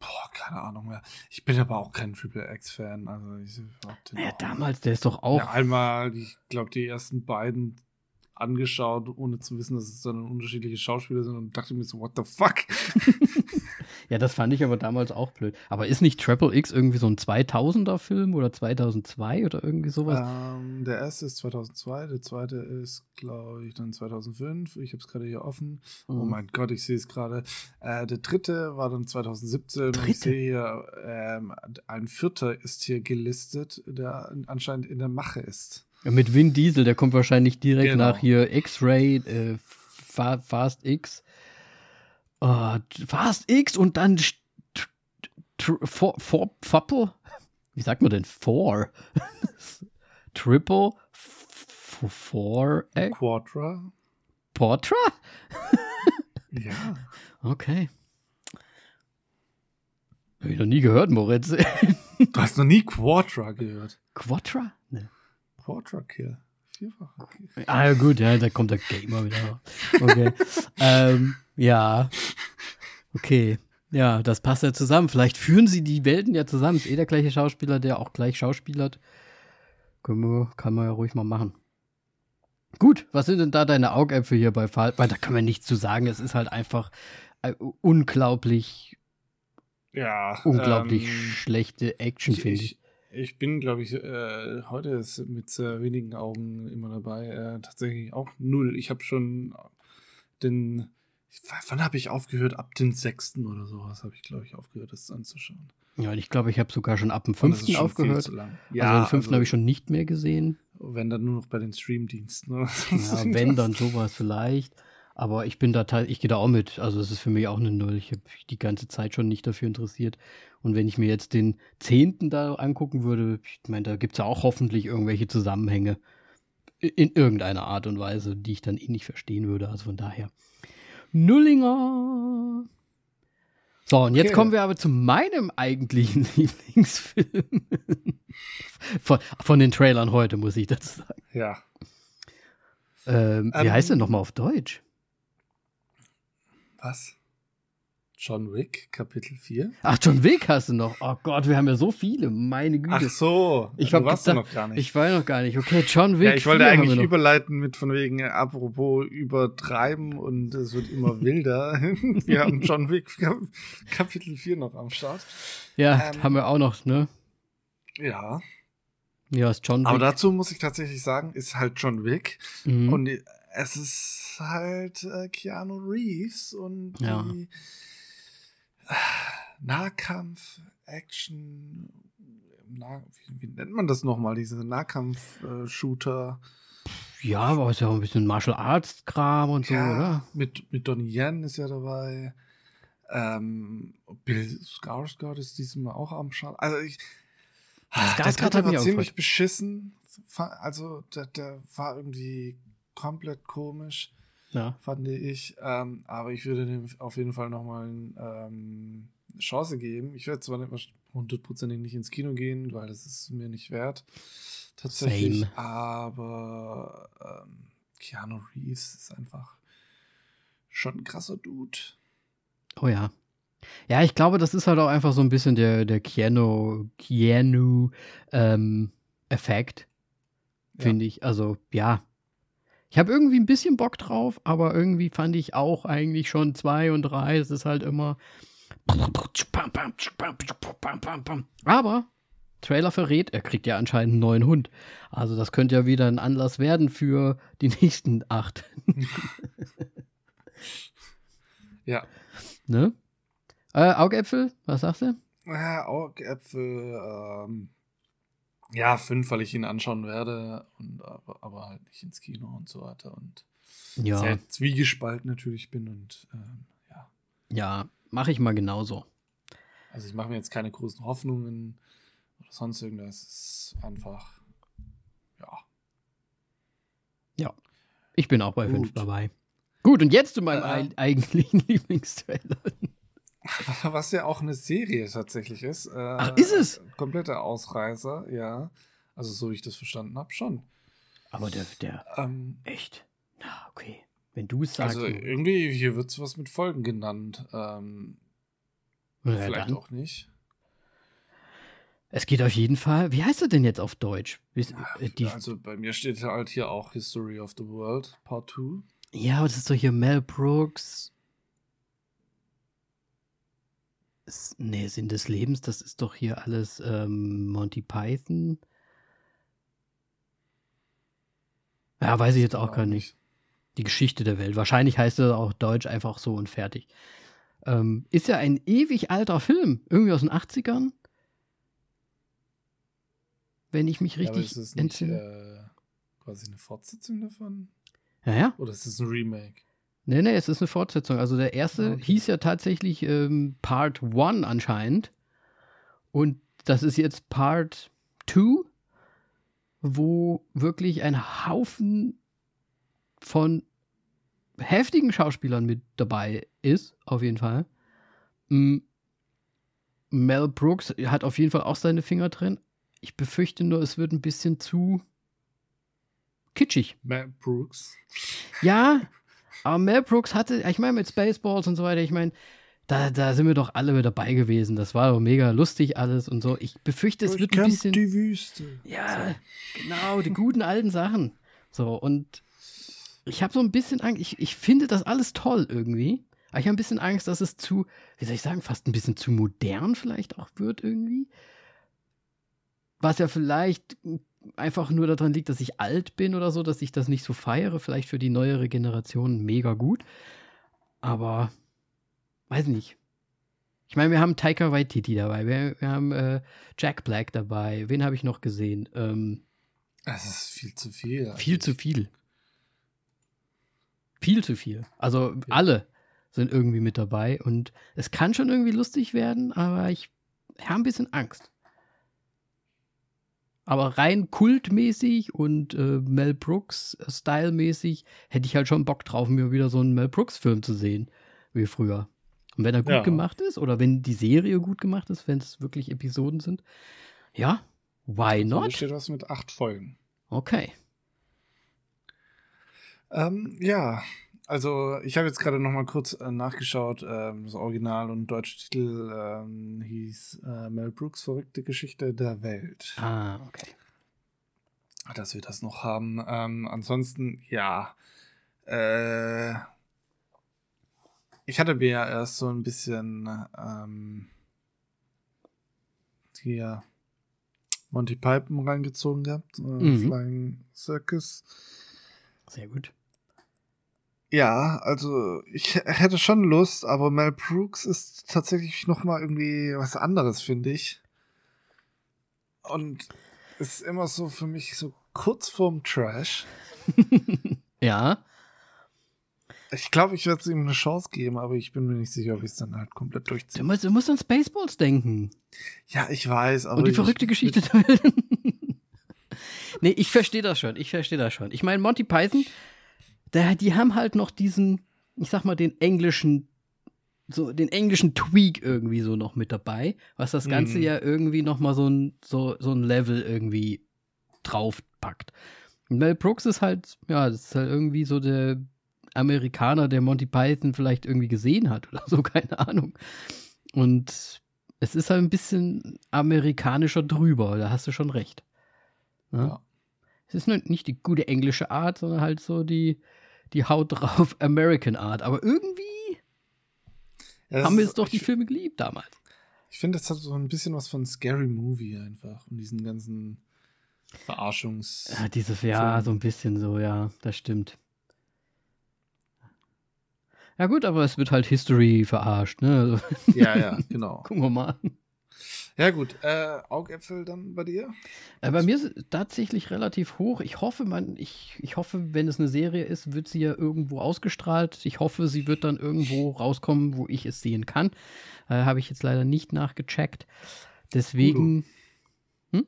Boah, keine Ahnung mehr. Ich bin aber auch kein Triple X-Fan. Also ich ja, damals, der ist doch auch. Ja, einmal, ich glaube, die ersten beiden angeschaut, ohne zu wissen, dass es dann unterschiedliche Schauspieler sind und dachte mir so, what the fuck? <laughs> ja, das fand ich aber damals auch blöd. Aber ist nicht Triple X irgendwie so ein 2000er Film oder 2002 oder irgendwie sowas? Ähm, der erste ist 2002, der zweite ist, glaube ich, dann 2005. Ich habe es gerade hier offen. Oh mhm. Oh mein Gott, ich sehe es gerade. Äh, der dritte war dann 2017. Dritte? Ich sehe hier, ähm, ein vierter ist hier gelistet, der anscheinend in der Mache ist. Ja, mit Vin Diesel, der kommt wahrscheinlich direkt genau. nach hier X-Ray, äh, Fast X. Uh, Fast X und dann for, for? Wie sagt man denn? Four? <laughs> Triple? Four? Äh? Quadra? Portra? <laughs> ja. Okay. Habe ich noch nie gehört, Moritz. du hast noch nie Quadra gehört. Quadra? Ne. Quadra-Kill. Vierfach. Ah, gut, ja, da kommt der Gamer wieder. Okay. <laughs> ähm, ja. Okay. Ja, das passt ja zusammen. Vielleicht führen sie die Welten ja zusammen. Ist eh der gleiche Schauspieler, der auch gleich schauspielert. Können wir, kann man ja ruhig mal machen. Gut, was sind denn da deine Augäpfel hier bei Fall? Weil da kann man nichts zu sagen. Es ist halt einfach äh, unglaublich, ja, unglaublich ähm, schlechte Action, finde ich. Ich. Bin, glaube ich, äh, heute ist mit äh, wenigen Augen immer dabei. Äh, tatsächlich auch null. Ich habe schon den. Wann habe ich aufgehört? Ab den sechsten oder sowas habe ich, glaube ich, aufgehört, das anzuschauen. Ja, ich glaube, ich habe sogar schon ab dem fünften aufgehört. Ja, also den fünften also, habe ich schon nicht mehr gesehen. Wenn dann nur noch bei den Streamdiensten. <laughs> Ja, wenn dann sowas vielleicht. Aber ich bin da ich gehe da auch mit. Also es ist für mich auch eine Null. Ich habe die ganze Zeit schon nicht dafür interessiert. Und wenn ich mir jetzt den zehnten da angucken würde, ich meine, da gibt es ja auch hoffentlich irgendwelche Zusammenhänge in irgendeiner Art und Weise, die ich dann eh nicht verstehen würde. Also von daher. Nullinger. So, und jetzt kommen wir aber zu meinem eigentlichen <laughs> Lieblingsfilm. von, von den Trailern heute, muss ich dazu sagen. Ja. Ähm, wie ähm, heißt der nochmal auf Deutsch? Was? John Wick, Kapitel 4. Ach, John Wick hast du noch. Oh Gott, wir haben ja so viele. Meine Güte. Ach so, ich war warst noch gar nicht. Ich war noch gar nicht. Okay, John Wick. Ja, ich wollte eigentlich überleiten mit von wegen, apropos übertreiben und es wird immer <laughs> wilder. <laughs> wir haben John Wick Kapitel 4 noch am Start. Ja, ähm, haben wir auch noch, ne? Ja. Ja, ist John Wick. Aber dazu muss ich tatsächlich sagen, ist halt John Wick. Mhm. Und es ist halt äh, Keanu Reeves und ja. die Nahkampf, Action, nah, wie, wie, nennt man das nochmal, diese Nahkampf-Shooter? ja, aber ist ja auch ein bisschen Martial Arts-Kram und ja, so, oder? Mit, mit Donnie Yen ist ja dabei. Ähm, Bill Skarsgård ist diesmal auch am Start. Also ich, der dritte war ziemlich beschissen. Also der, der war irgendwie komplett komisch ja. fand ich. Ähm, aber ich würde dem auf jeden Fall nochmal ähm, eine Chance geben. Ich werde zwar nicht hundertprozentig nicht ins Kino gehen, weil das ist mir nicht wert. Tatsächlich. Same. Aber ähm, Keanu Reeves ist einfach schon ein krasser Dude. Oh ja. Ja, ich glaube, das ist halt auch einfach so ein bisschen der, der Keanu, Keanu ähm, Effekt, finde ja. ich. Also, ja, ich habe irgendwie ein bisschen Bock drauf, aber irgendwie fand ich auch eigentlich schon zwei und drei. Es ist halt immer. Aber Trailer verrät, er kriegt ja anscheinend einen neuen Hund. Also das könnte ja wieder ein Anlass werden für die nächsten acht. <laughs> ja. Ne? Äh, Augäpfel, was sagst du? Ja, Augäpfel, ähm, ja, fünf, weil ich ihn anschauen werde, und, aber, aber halt nicht ins Kino und so weiter. Und ja. sehr zwiegespalten natürlich bin und ähm, ja. Ja, mache ich mal genauso. Also ich mache mir jetzt keine großen Hoffnungen oder sonst irgendwas. Es ist einfach, ja. Ja, ich bin auch bei Gut. fünf dabei. Gut, und jetzt zu meinem äh, eigentlichen <laughs> Lieblingstrailer. <laughs> Was ja auch eine Serie tatsächlich ist. Äh, Ach, ist es? Kompletter Ausreißer, ja. Also so wie ich das verstanden habe, schon. Aber der, der, ähm, echt? Na, okay. Wenn du es sagst. Also irgendwie, hier wird es was mit Folgen genannt. Ähm, ja, vielleicht dann. auch nicht. Es geht auf jeden Fall. Wie heißt er denn jetzt auf Deutsch? Wie, äh, also bei mir steht halt hier auch History of the World, Part 2. Ja, aber das ist doch hier Mel Brooks, nee, Sinn des Lebens, das ist doch hier alles ähm, Monty Python. Ja, weiß ich jetzt auch gar nicht. Die Geschichte der Welt. Wahrscheinlich heißt es auch Deutsch einfach so und fertig. Ähm, ist ja ein ewig alter Film. Irgendwie aus den 80ern. Wenn ich mich richtig ja, ist nicht, äh, quasi eine Fortsetzung davon? Ja, ja. Oder ist es ein Remake? Nee, nee, es ist eine Fortsetzung. Also der erste okay. hieß ja tatsächlich ähm, Part 1 anscheinend. Und das ist jetzt Part 2, wo wirklich ein Haufen von heftigen Schauspielern mit dabei ist, auf jeden Fall. Mel Brooks hat auf jeden Fall auch seine Finger drin. Ich befürchte nur, es wird ein bisschen zu kitschig. Mel Brooks. Ja, aber Mel Brooks hatte, ich meine, mit Spaceballs und so weiter, ich meine, da, da sind wir doch alle mit dabei gewesen. Das war doch mega lustig alles und so. Ich befürchte, es wird ein bisschen. die Wüste. Ja, so. genau, die guten alten Sachen. So, und ich habe so ein bisschen Angst. Ich, ich finde das alles toll irgendwie. Aber ich habe ein bisschen Angst, dass es zu, wie soll ich sagen, fast ein bisschen zu modern vielleicht auch wird irgendwie. Was ja vielleicht einfach nur daran liegt, dass ich alt bin oder so, dass ich das nicht so feiere. Vielleicht für die neuere Generation mega gut. Aber weiß nicht. Ich meine, wir haben Taika Waititi dabei, wir, wir haben äh, Jack Black dabei. Wen habe ich noch gesehen? Ähm, das ist viel zu viel. Eigentlich. Viel zu viel. Viel zu viel. Also ja. alle sind irgendwie mit dabei und es kann schon irgendwie lustig werden, aber ich habe ein bisschen Angst. Aber rein kultmäßig und äh, Mel Brooks-Style-mäßig hätte ich halt schon Bock drauf, mir wieder so einen Mel Brooks-Film zu sehen, wie früher. Und wenn er gut ja. gemacht ist oder wenn die Serie gut gemacht ist, wenn es wirklich Episoden sind, ja, why not? Hier steht was mit acht Folgen. Okay. Ähm, ja, also ich habe jetzt gerade noch mal kurz äh, nachgeschaut. Ähm, das Original und deutsche Titel ähm, hieß äh, Mel Brooks verrückte Geschichte der Welt. Ah, okay. Dass wir das noch haben. Ähm, ansonsten, ja. Äh, ich hatte mir ja erst so ein bisschen ähm, hier Monty Python reingezogen gehabt. Äh, mhm. Flying Circus. Sehr gut. Ja, also ich hätte schon Lust, aber Mel Brooks ist tatsächlich noch mal irgendwie was anderes, finde ich. Und ist immer so für mich so kurz vorm Trash. <laughs> ja. Ich glaube, ich werde es ihm eine Chance geben, aber ich bin mir nicht sicher, ob ich es dann halt komplett durchziehe. Du musst, du musst an Spaceballs denken. Ja, ich weiß, aber. Und die verrückte Geschichte. <laughs> nee, ich verstehe das schon. Ich verstehe das schon. Ich meine, Monty Python da, die haben halt noch diesen, ich sag mal, den englischen, so den englischen Tweak irgendwie so noch mit dabei, was das Ganze mhm. ja irgendwie noch mal so ein, so, so ein Level irgendwie draufpackt. Und Mel Brooks ist halt, ja, das ist halt irgendwie so der Amerikaner, der Monty Python vielleicht irgendwie gesehen hat oder <laughs> so, keine Ahnung. Und es ist halt ein bisschen amerikanischer drüber, da hast du schon recht. Ja. ja. Es ist nicht die gute englische Art, sondern halt so die, die Haut drauf <laughs> American Art. Aber irgendwie ja, haben wir jetzt doch die Filme geliebt damals. Ich finde, das hat so ein bisschen was von Scary Movie einfach und diesen ganzen Verarschungs. Ja, dieses, ja, so ein bisschen so, ja, das stimmt. Ja, gut, aber es wird halt History verarscht, ne? Also ja, ja, <laughs> genau. Gucken wir mal. Ja, gut. Äh, Augäpfel dann bei dir? Äh, bei mir ist es tatsächlich relativ hoch. Ich hoffe, man, ich, ich hoffe, wenn es eine Serie ist, wird sie ja irgendwo ausgestrahlt. Ich hoffe, sie wird dann irgendwo rauskommen, wo ich es sehen kann. Äh, Habe ich jetzt leider nicht nachgecheckt. Deswegen. Hulu. Hm?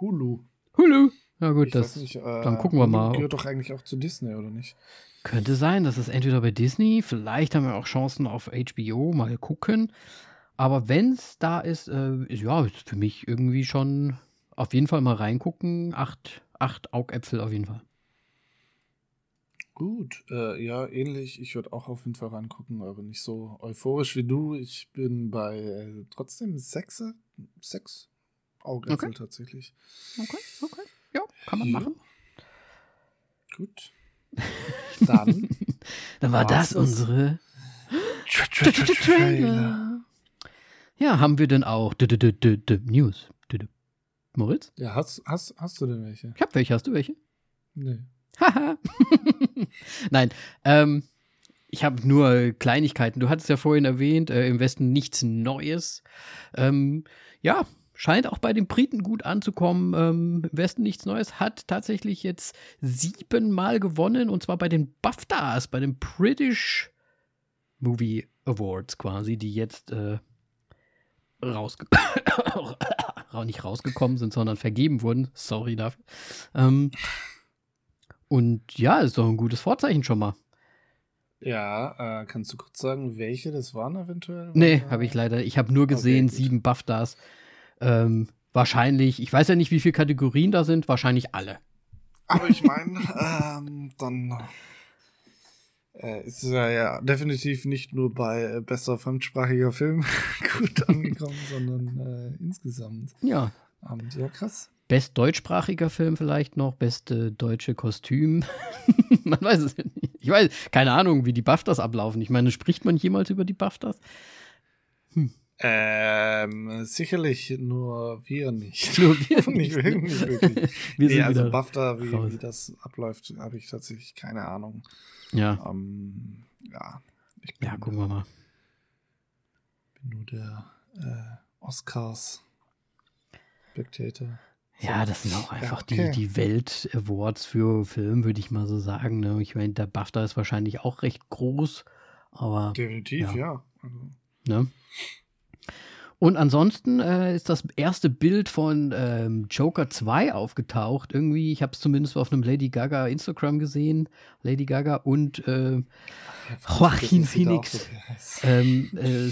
Hulu. Hulu. Ja, gut, das, nicht, äh, dann gucken wir mal. Gehört doch eigentlich auch zu Disney, oder nicht? Könnte sein, das ist entweder bei Disney, vielleicht haben wir auch Chancen auf HBO, mal gucken. Aber wenn es da ist, äh, ist, ja, ist für mich irgendwie schon auf jeden Fall mal reingucken. Acht, acht Augäpfel auf jeden Fall. Gut, äh, ja, ähnlich. Ich würde auch auf jeden Fall reingucken, aber nicht so euphorisch wie du. Ich bin bei äh, trotzdem sechs, sechs Augäpfel okay. tatsächlich. Okay, okay. Ja, kann man ja. machen. Gut. <laughs> Dann. Dann war das unsere Trailer. Ja, haben wir denn auch d -d -d News? Moritz? Ja, hast, hast, hast du denn welche? Ich hab welche. Hast du welche? Nee. Haha. <laughs> Nein, ähm, ich habe nur Kleinigkeiten. Du hattest ja vorhin erwähnt, äh, im Westen nichts Neues. Ähm, ja, scheint auch bei den Briten gut anzukommen. Ähm, Im Westen nichts Neues hat tatsächlich jetzt siebenmal gewonnen und zwar bei den BAFTAs, bei den British Movie Awards quasi, die jetzt äh, rausge <coughs> nicht rausgekommen sind, sondern vergeben wurden. Sorry dafür. Ähm, und ja, ist doch ein gutes Vorzeichen schon mal. Ja, äh, kannst du kurz sagen, welche das waren eventuell? Nee, habe ich leider. Ich habe nur gesehen, okay, sieben BAFTAs. Ähm, wahrscheinlich, ich weiß ja nicht, wie viele Kategorien da sind, wahrscheinlich alle. Aber ich meine, ähm, dann äh, ist ja, ja definitiv nicht nur bei äh, bester fremdsprachiger Film <laughs> gut angekommen, sondern äh, insgesamt. Ja. Ähm, ja, krass. Best deutschsprachiger Film vielleicht noch, beste deutsche Kostüm. <laughs> man weiß es nicht. Ich weiß, keine Ahnung, wie die BAFTAs ablaufen. Ich meine, spricht man jemals über die BAFTAs? Hm. Ähm, sicherlich nur wir nicht. <laughs> Nur wir nicht, nicht wirklich. wir nee, also BAFTA, wie, wie das abläuft, habe ich tatsächlich keine Ahnung. Ja. Ähm, ja. Bin, ja, gucken wir mal. Bin nur der äh, Oscars Spectator. Ja, das sind auch einfach ja, okay. die, die Welt-Awards für Film, würde ich mal so sagen. Ne? Ich meine, der BAFTA ist wahrscheinlich auch recht groß, aber. Definitiv, ja. ja. Also. Ne? Und ansonsten äh, ist das erste Bild von ähm, Joker 2 aufgetaucht. Irgendwie, ich habe es zumindest auf einem Lady Gaga Instagram gesehen. Lady Gaga und äh, Joaquin Phoenix ähm, äh,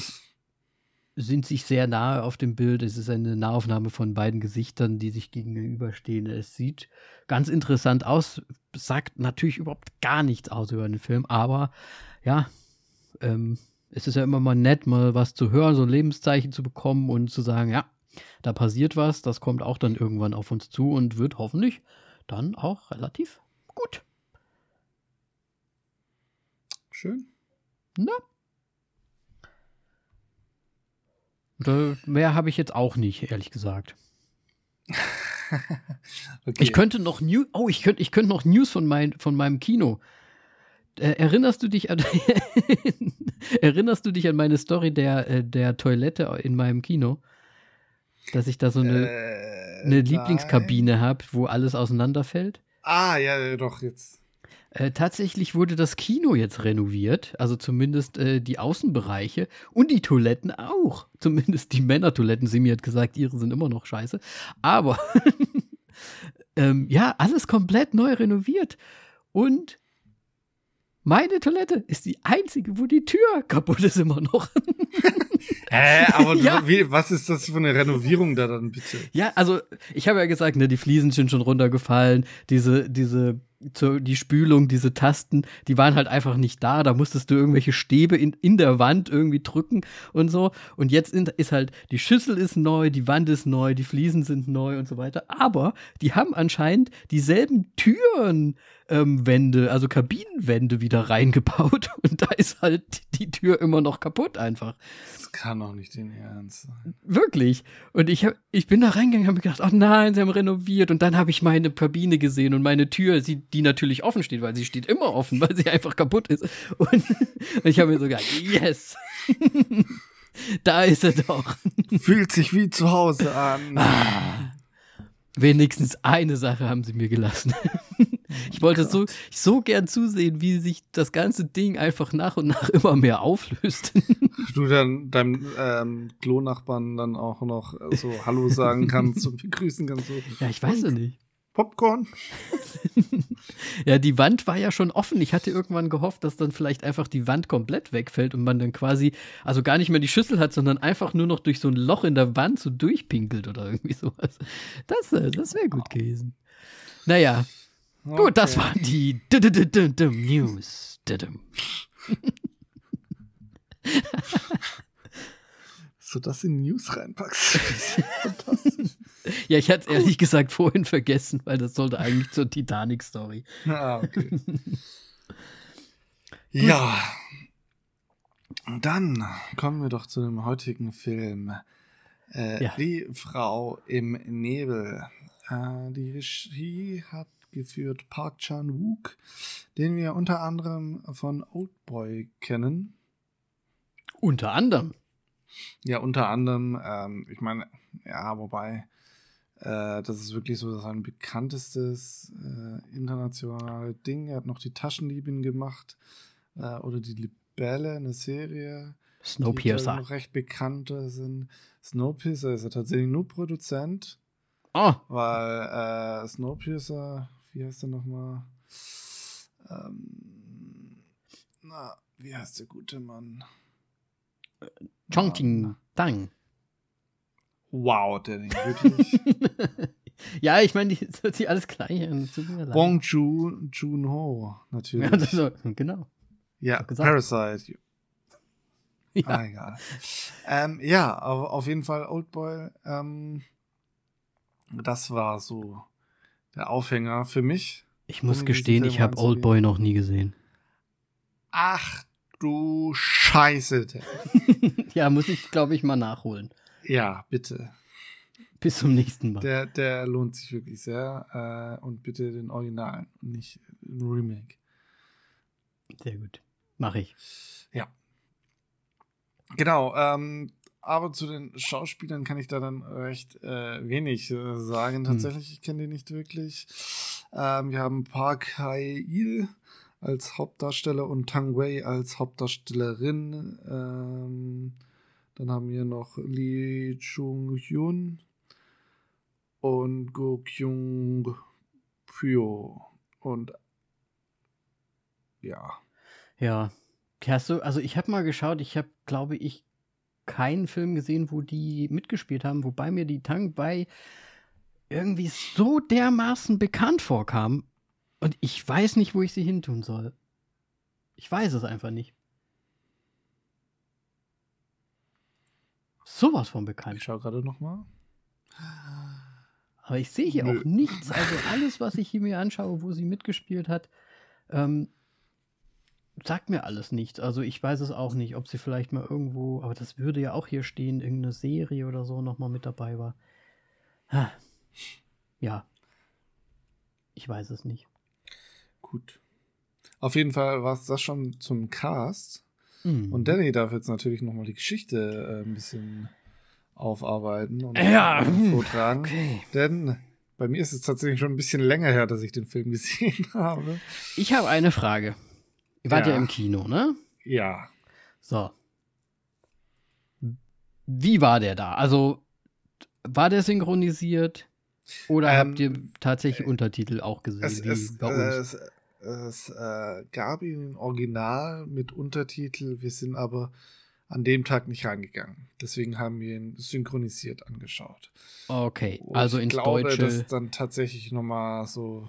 sind sich sehr nahe auf dem Bild. Es ist eine Nahaufnahme von beiden Gesichtern, die sich gegenüberstehen. Es sieht ganz interessant aus, sagt natürlich überhaupt gar nichts aus über den Film, aber ja, ähm, es ist ja immer mal nett, mal was zu hören, so ein Lebenszeichen zu bekommen und zu sagen, ja, da passiert was, das kommt auch dann irgendwann auf uns zu und wird hoffentlich dann auch relativ gut. Schön. Na, mehr habe ich jetzt auch nicht, ehrlich gesagt. <laughs> okay. Ich könnte noch News. Oh, ich könnte, ich könnte noch News von, mein, von meinem Kino. Äh, erinnerst du dich an <laughs> Erinnerst du dich an meine Story der, äh, der Toilette in meinem Kino? Dass ich da so eine, äh, eine Lieblingskabine habe, wo alles auseinanderfällt? Ah, ja, doch, jetzt. Äh, tatsächlich wurde das Kino jetzt renoviert, also zumindest äh, die Außenbereiche und die Toiletten auch. Zumindest die Männertoiletten. Simi hat gesagt, ihre sind immer noch scheiße. Aber <laughs> ähm, ja, alles komplett neu renoviert. Und meine Toilette ist die einzige, wo die Tür kaputt ist immer noch. <laughs> Hä, äh, aber ja. wie, was ist das für eine Renovierung da dann bitte? Ja, also ich habe ja gesagt, ne, die Fliesen sind schon runtergefallen, diese, diese die Spülung, diese Tasten, die waren halt einfach nicht da. Da musstest du irgendwelche Stäbe in, in der Wand irgendwie drücken und so. Und jetzt ist halt, die Schüssel ist neu, die Wand ist neu, die Fliesen sind neu und so weiter. Aber die haben anscheinend dieselben Türen ähm, Wände, also Kabinenwände wieder reingebaut <laughs> und da ist halt die Tür immer noch kaputt einfach. Das kann doch nicht den Ernst sein. Wirklich. Und ich, hab, ich bin da reingegangen und habe gedacht, oh nein, sie haben renoviert und dann habe ich meine Kabine gesehen und meine Tür, sie, die natürlich offen steht, weil sie steht immer offen, weil sie einfach kaputt ist. Und, und <laughs> ich habe mir so gedacht, yes. <laughs> da ist er doch. Fühlt sich wie zu Hause an. Ah, wenigstens eine Sache haben sie mir gelassen. <laughs> Ich wollte so, so gern zusehen, wie sich das ganze Ding einfach nach und nach immer mehr auflöst. Du dann deinem ähm, Klonachbarn dann auch noch so Hallo sagen kannst und begrüßen kannst. So. Ja, ich weiß ja nicht. Popcorn. <laughs> ja, die Wand war ja schon offen. Ich hatte irgendwann gehofft, dass dann vielleicht einfach die Wand komplett wegfällt und man dann quasi, also gar nicht mehr die Schüssel hat, sondern einfach nur noch durch so ein Loch in der Wand so durchpinkelt oder irgendwie sowas. Das, äh, das wäre gut gewesen. Naja, Okay. Gut, das waren <laughs> die News. so das in News reinpackst. <laughs> ja, ich hatte es ehrlich gesagt vorhin vergessen, weil das sollte eigentlich zur Titanic-Story. Ah, okay. <laughs> ja. Und dann kommen wir doch zu dem heutigen Film. Äh, ja. Die Frau im Nebel. Äh, die Regie hat geführt Park Chan-wook, den wir unter anderem von Oldboy kennen. Unter anderem? Ja, unter anderem. Ähm, ich meine, ja, wobei, äh, das ist wirklich so sein bekanntestes äh, internationales Ding. Er hat noch die Taschenliebin gemacht äh, oder die Libelle, eine Serie. Snowpiercer. Die noch recht bekannte sind. Snowpiercer ist er tatsächlich nur Produzent. Oh. Weil äh, Snowpiercer wie heißt er nochmal? Ähm, na, wie heißt der gute Mann? Chongqing Tang. Wow, der Ding, wirklich. <laughs> ja, ich meine, das hört sich alles gleich an. Wong Ju, Jun Ho, natürlich. Ja, das, genau. Ja, Parasite. Ja. Ah, egal. Ähm, ja, auf, auf jeden Fall Oldboy. Ähm, das war so der Aufhänger für mich. Ich muss gestehen, ich habe Oldboy noch nie gesehen. Ach du Scheiße. <laughs> ja, muss ich, glaube ich, mal nachholen. Ja, bitte. Bis zum nächsten Mal. Der, der lohnt sich wirklich sehr. Äh, und bitte den Originalen nicht den Remake. Sehr gut. Mache ich. Ja. Genau. Ähm, aber zu den Schauspielern kann ich da dann recht äh, wenig äh, sagen. Hm. Tatsächlich, hm. ich kenne die nicht wirklich. Ähm, wir haben Park Hae-il als Hauptdarsteller und Tang Wei als Hauptdarstellerin. Ähm, dann haben wir noch Lee Chung-hyun und Go Kyung-pyo. Und ja. Ja. Hast du, also ich habe mal geschaut, ich habe, glaube ich, keinen Film gesehen, wo die mitgespielt haben, wobei mir die Tang bei irgendwie so dermaßen bekannt vorkam. Und ich weiß nicht, wo ich sie hintun soll. Ich weiß es einfach nicht. Sowas von bekannt. Ich schau gerade noch mal. Aber ich sehe hier Nö. auch nichts. Also alles, was ich hier mir anschaue, wo sie mitgespielt hat, ähm, sagt mir alles nichts. Also ich weiß es auch nicht, ob sie vielleicht mal irgendwo, aber das würde ja auch hier stehen, irgendeine Serie oder so nochmal mit dabei war. Ja. Ich weiß es nicht. Gut. Auf jeden Fall war es das schon zum Cast. Mhm. Und Danny darf jetzt natürlich nochmal die Geschichte äh, ein bisschen aufarbeiten und ja. vortragen. Okay. Denn bei mir ist es tatsächlich schon ein bisschen länger her, dass ich den Film gesehen <laughs> habe. Ich habe eine Frage. Ihr wart ja. ja im Kino, ne? Ja. So. Wie war der da? Also, war der synchronisiert? Oder ähm, habt ihr tatsächlich äh, Untertitel auch gesehen? Es, es, es, es äh, gab ihn Original mit Untertitel. Wir sind aber an dem Tag nicht reingegangen. Deswegen haben wir ihn synchronisiert angeschaut. Okay, also ich ins glaube, Deutsche. dass dann tatsächlich nochmal so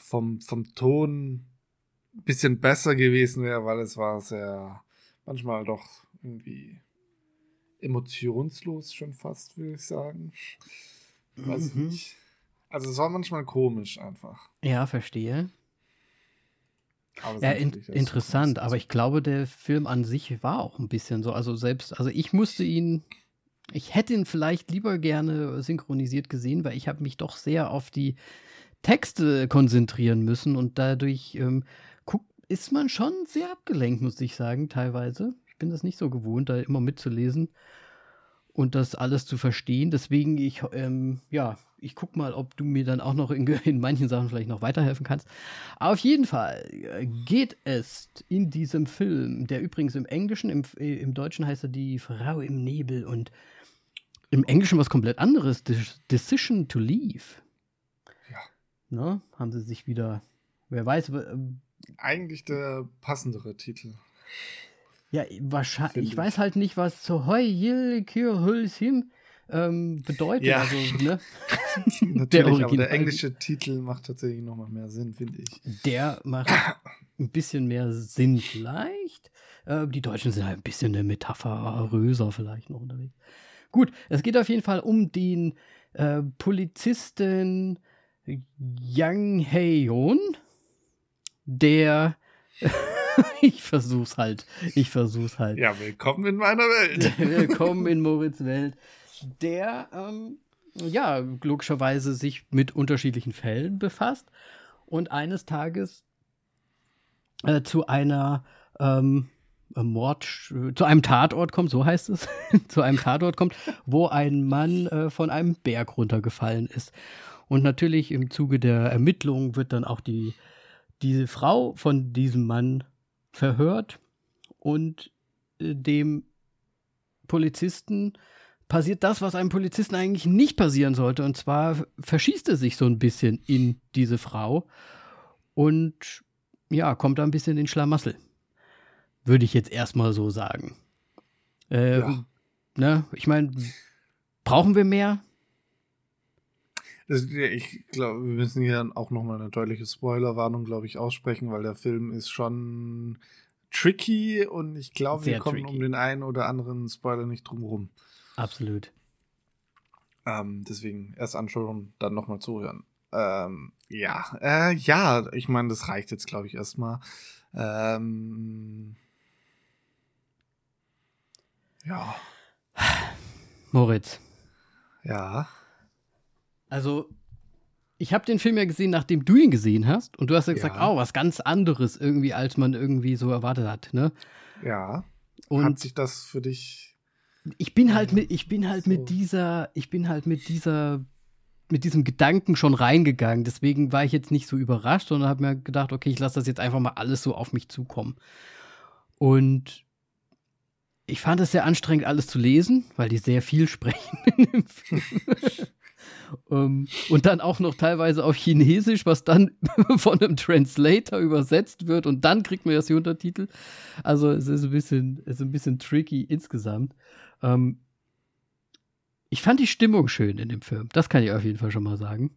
vom, vom Ton ein bisschen besser gewesen wäre, weil es war sehr, manchmal doch irgendwie emotionslos schon fast, würde ich sagen. Weiß mhm. nicht. Also es war manchmal komisch einfach. Ja, verstehe. ja, in, interessant, aber ich glaube, der Film an sich war auch ein bisschen so. Also selbst, also ich musste ihn, ich hätte ihn vielleicht lieber gerne synchronisiert gesehen, weil ich habe mich doch sehr auf die Texte konzentrieren müssen und dadurch ähm, guck, ist man schon sehr abgelenkt, muss ich sagen, teilweise. Ich bin das nicht so gewohnt, da immer mitzulesen und das alles zu verstehen. Deswegen, ich, ähm, ja, ich guck mal, ob du mir dann auch noch in, <laughs> in, manchen Sachen vielleicht noch weiterhelfen kannst. auf jeden Fall äh, geht es in diesem Film, der übrigens im Englischen, im, äh, im Deutschen heißt er die Frau im Nebel und im Englischen was komplett anderes, Decision to Leave. Ja. Na, haben sie sich wieder, wer weiß. Äh, Eigentlich der passendere Titel. Ja, wahrscheinlich. Ich weiß halt nicht, was zu Heul Him ähm, bedeutet. Ja. Also, ne? <laughs> Natürlich, der aber der englische Titel macht tatsächlich nochmal mehr Sinn, finde ich. Der macht ein bisschen mehr Sinn vielleicht. Äh, die Deutschen sind halt ein bisschen eine Metapheröser vielleicht noch unterwegs. Gut, es geht auf jeden Fall um den äh, Polizisten Yang Hae-yeon, der <laughs> ich versuch's halt. Ich versuch's halt. Ja, willkommen in meiner Welt. <laughs> willkommen in Moritz Welt. Der, ähm, ja, logischerweise sich mit unterschiedlichen Fällen befasst und eines Tages äh, zu einer ähm, Mord, zu einem Tatort kommt, so heißt es, <laughs> zu einem Tatort kommt, wo ein Mann äh, von einem Berg runtergefallen ist. Und natürlich im Zuge der Ermittlungen wird dann auch die, diese Frau von diesem Mann verhört und äh, dem Polizisten passiert das, was einem Polizisten eigentlich nicht passieren sollte. Und zwar verschießt er sich so ein bisschen in diese Frau und ja, kommt da ein bisschen in Schlamassel. Würde ich jetzt erstmal so sagen. Äh, ja. ne, ich meine, brauchen wir mehr? Das, ich glaube, wir müssen hier auch nochmal eine deutliche Spoilerwarnung, glaube ich, aussprechen, weil der Film ist schon tricky und ich glaube, wir kommen tricky. um den einen oder anderen Spoiler nicht drum rum. Absolut. Ähm, deswegen erst anschauen, dann nochmal zuhören. Ähm, ja, äh, ja, ich meine, das reicht jetzt, glaube ich, erstmal. Ähm, ja. Moritz. Ja. Also, ich habe den Film ja gesehen, nachdem du ihn gesehen hast. Und du hast ja gesagt, ja. oh, was ganz anderes irgendwie, als man irgendwie so erwartet hat, ne? Ja. Und hat sich das für dich. Ich bin halt mit, ich bin halt so. mit dieser, ich bin halt mit dieser, mit diesem Gedanken schon reingegangen. Deswegen war ich jetzt nicht so überrascht, sondern habe mir gedacht, okay, ich lasse das jetzt einfach mal alles so auf mich zukommen. Und ich fand es sehr anstrengend, alles zu lesen, weil die sehr viel <laughs> sprechen in dem Film. um, und dann auch noch teilweise auf Chinesisch, was dann <laughs> von einem Translator übersetzt wird und dann kriegt man erst die Untertitel. Also es ist ein bisschen, es ist ein bisschen tricky insgesamt. Ähm, ich fand die Stimmung schön in dem Film. Das kann ich auf jeden Fall schon mal sagen.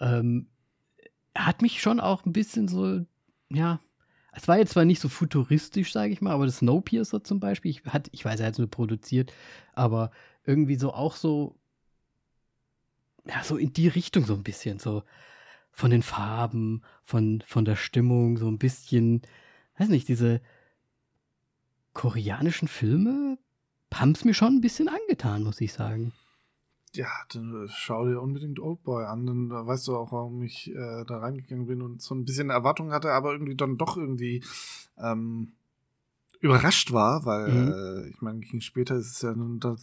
Ähm, hat mich schon auch ein bisschen so, ja, es war jetzt zwar nicht so futuristisch, sage ich mal, aber das Snowpiercer zum Beispiel, ich, hat, ich weiß, er hat es nur produziert, aber irgendwie so auch so, ja, so in die Richtung so ein bisschen, so von den Farben, von, von der Stimmung, so ein bisschen, weiß nicht, diese koreanischen Filme haben es mir schon ein bisschen angetan, muss ich sagen. Ja, dann äh, schau dir unbedingt Oldboy an, dann weißt du auch, warum ich äh, da reingegangen bin und so ein bisschen Erwartung hatte, aber irgendwie dann doch irgendwie ähm, überrascht war, weil mhm. äh, ich meine, gegen später ist es ja nun das,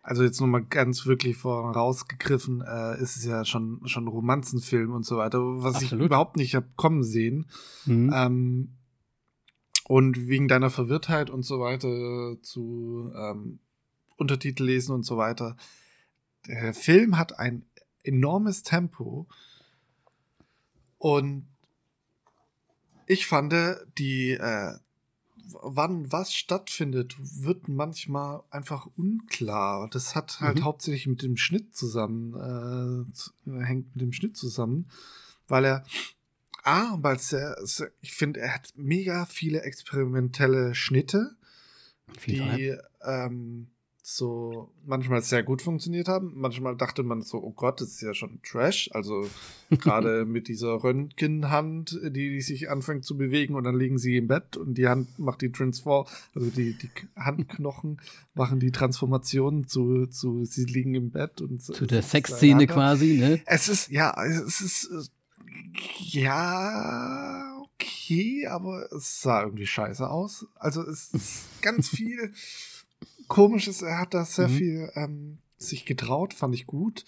also jetzt nochmal ganz wirklich vorausgegriffen, äh, ist es ja schon schon Romanzenfilm und so weiter, was Absolut. ich überhaupt nicht hab kommen sehen. Mhm. Ähm, und wegen deiner Verwirrtheit und so weiter zu ähm, Untertitel lesen und so weiter, der Film hat ein enormes Tempo und ich fand, die, äh, wann was stattfindet, wird manchmal einfach unklar. Das hat halt mhm. hauptsächlich mit dem Schnitt zusammen, äh, hängt mit dem Schnitt zusammen, weil er, ah, weil sehr, sehr ich finde, er hat mega viele experimentelle Schnitte, Viel die, ähm, so manchmal sehr gut funktioniert haben. Manchmal dachte man so, oh Gott, das ist ja schon Trash. Also <laughs> gerade mit dieser Röntgenhand, die, die sich anfängt zu bewegen und dann liegen sie im Bett und die Hand macht die Transform, also die, die Handknochen <laughs> machen die Transformation zu, zu sie liegen im Bett und zu der Sexszene quasi, ne? Es ist, ja, es ist, ja, okay, aber es sah irgendwie scheiße aus. Also es ist <laughs> ganz viel komisch ist, er hat da sehr mhm. viel ähm, sich getraut, fand ich gut.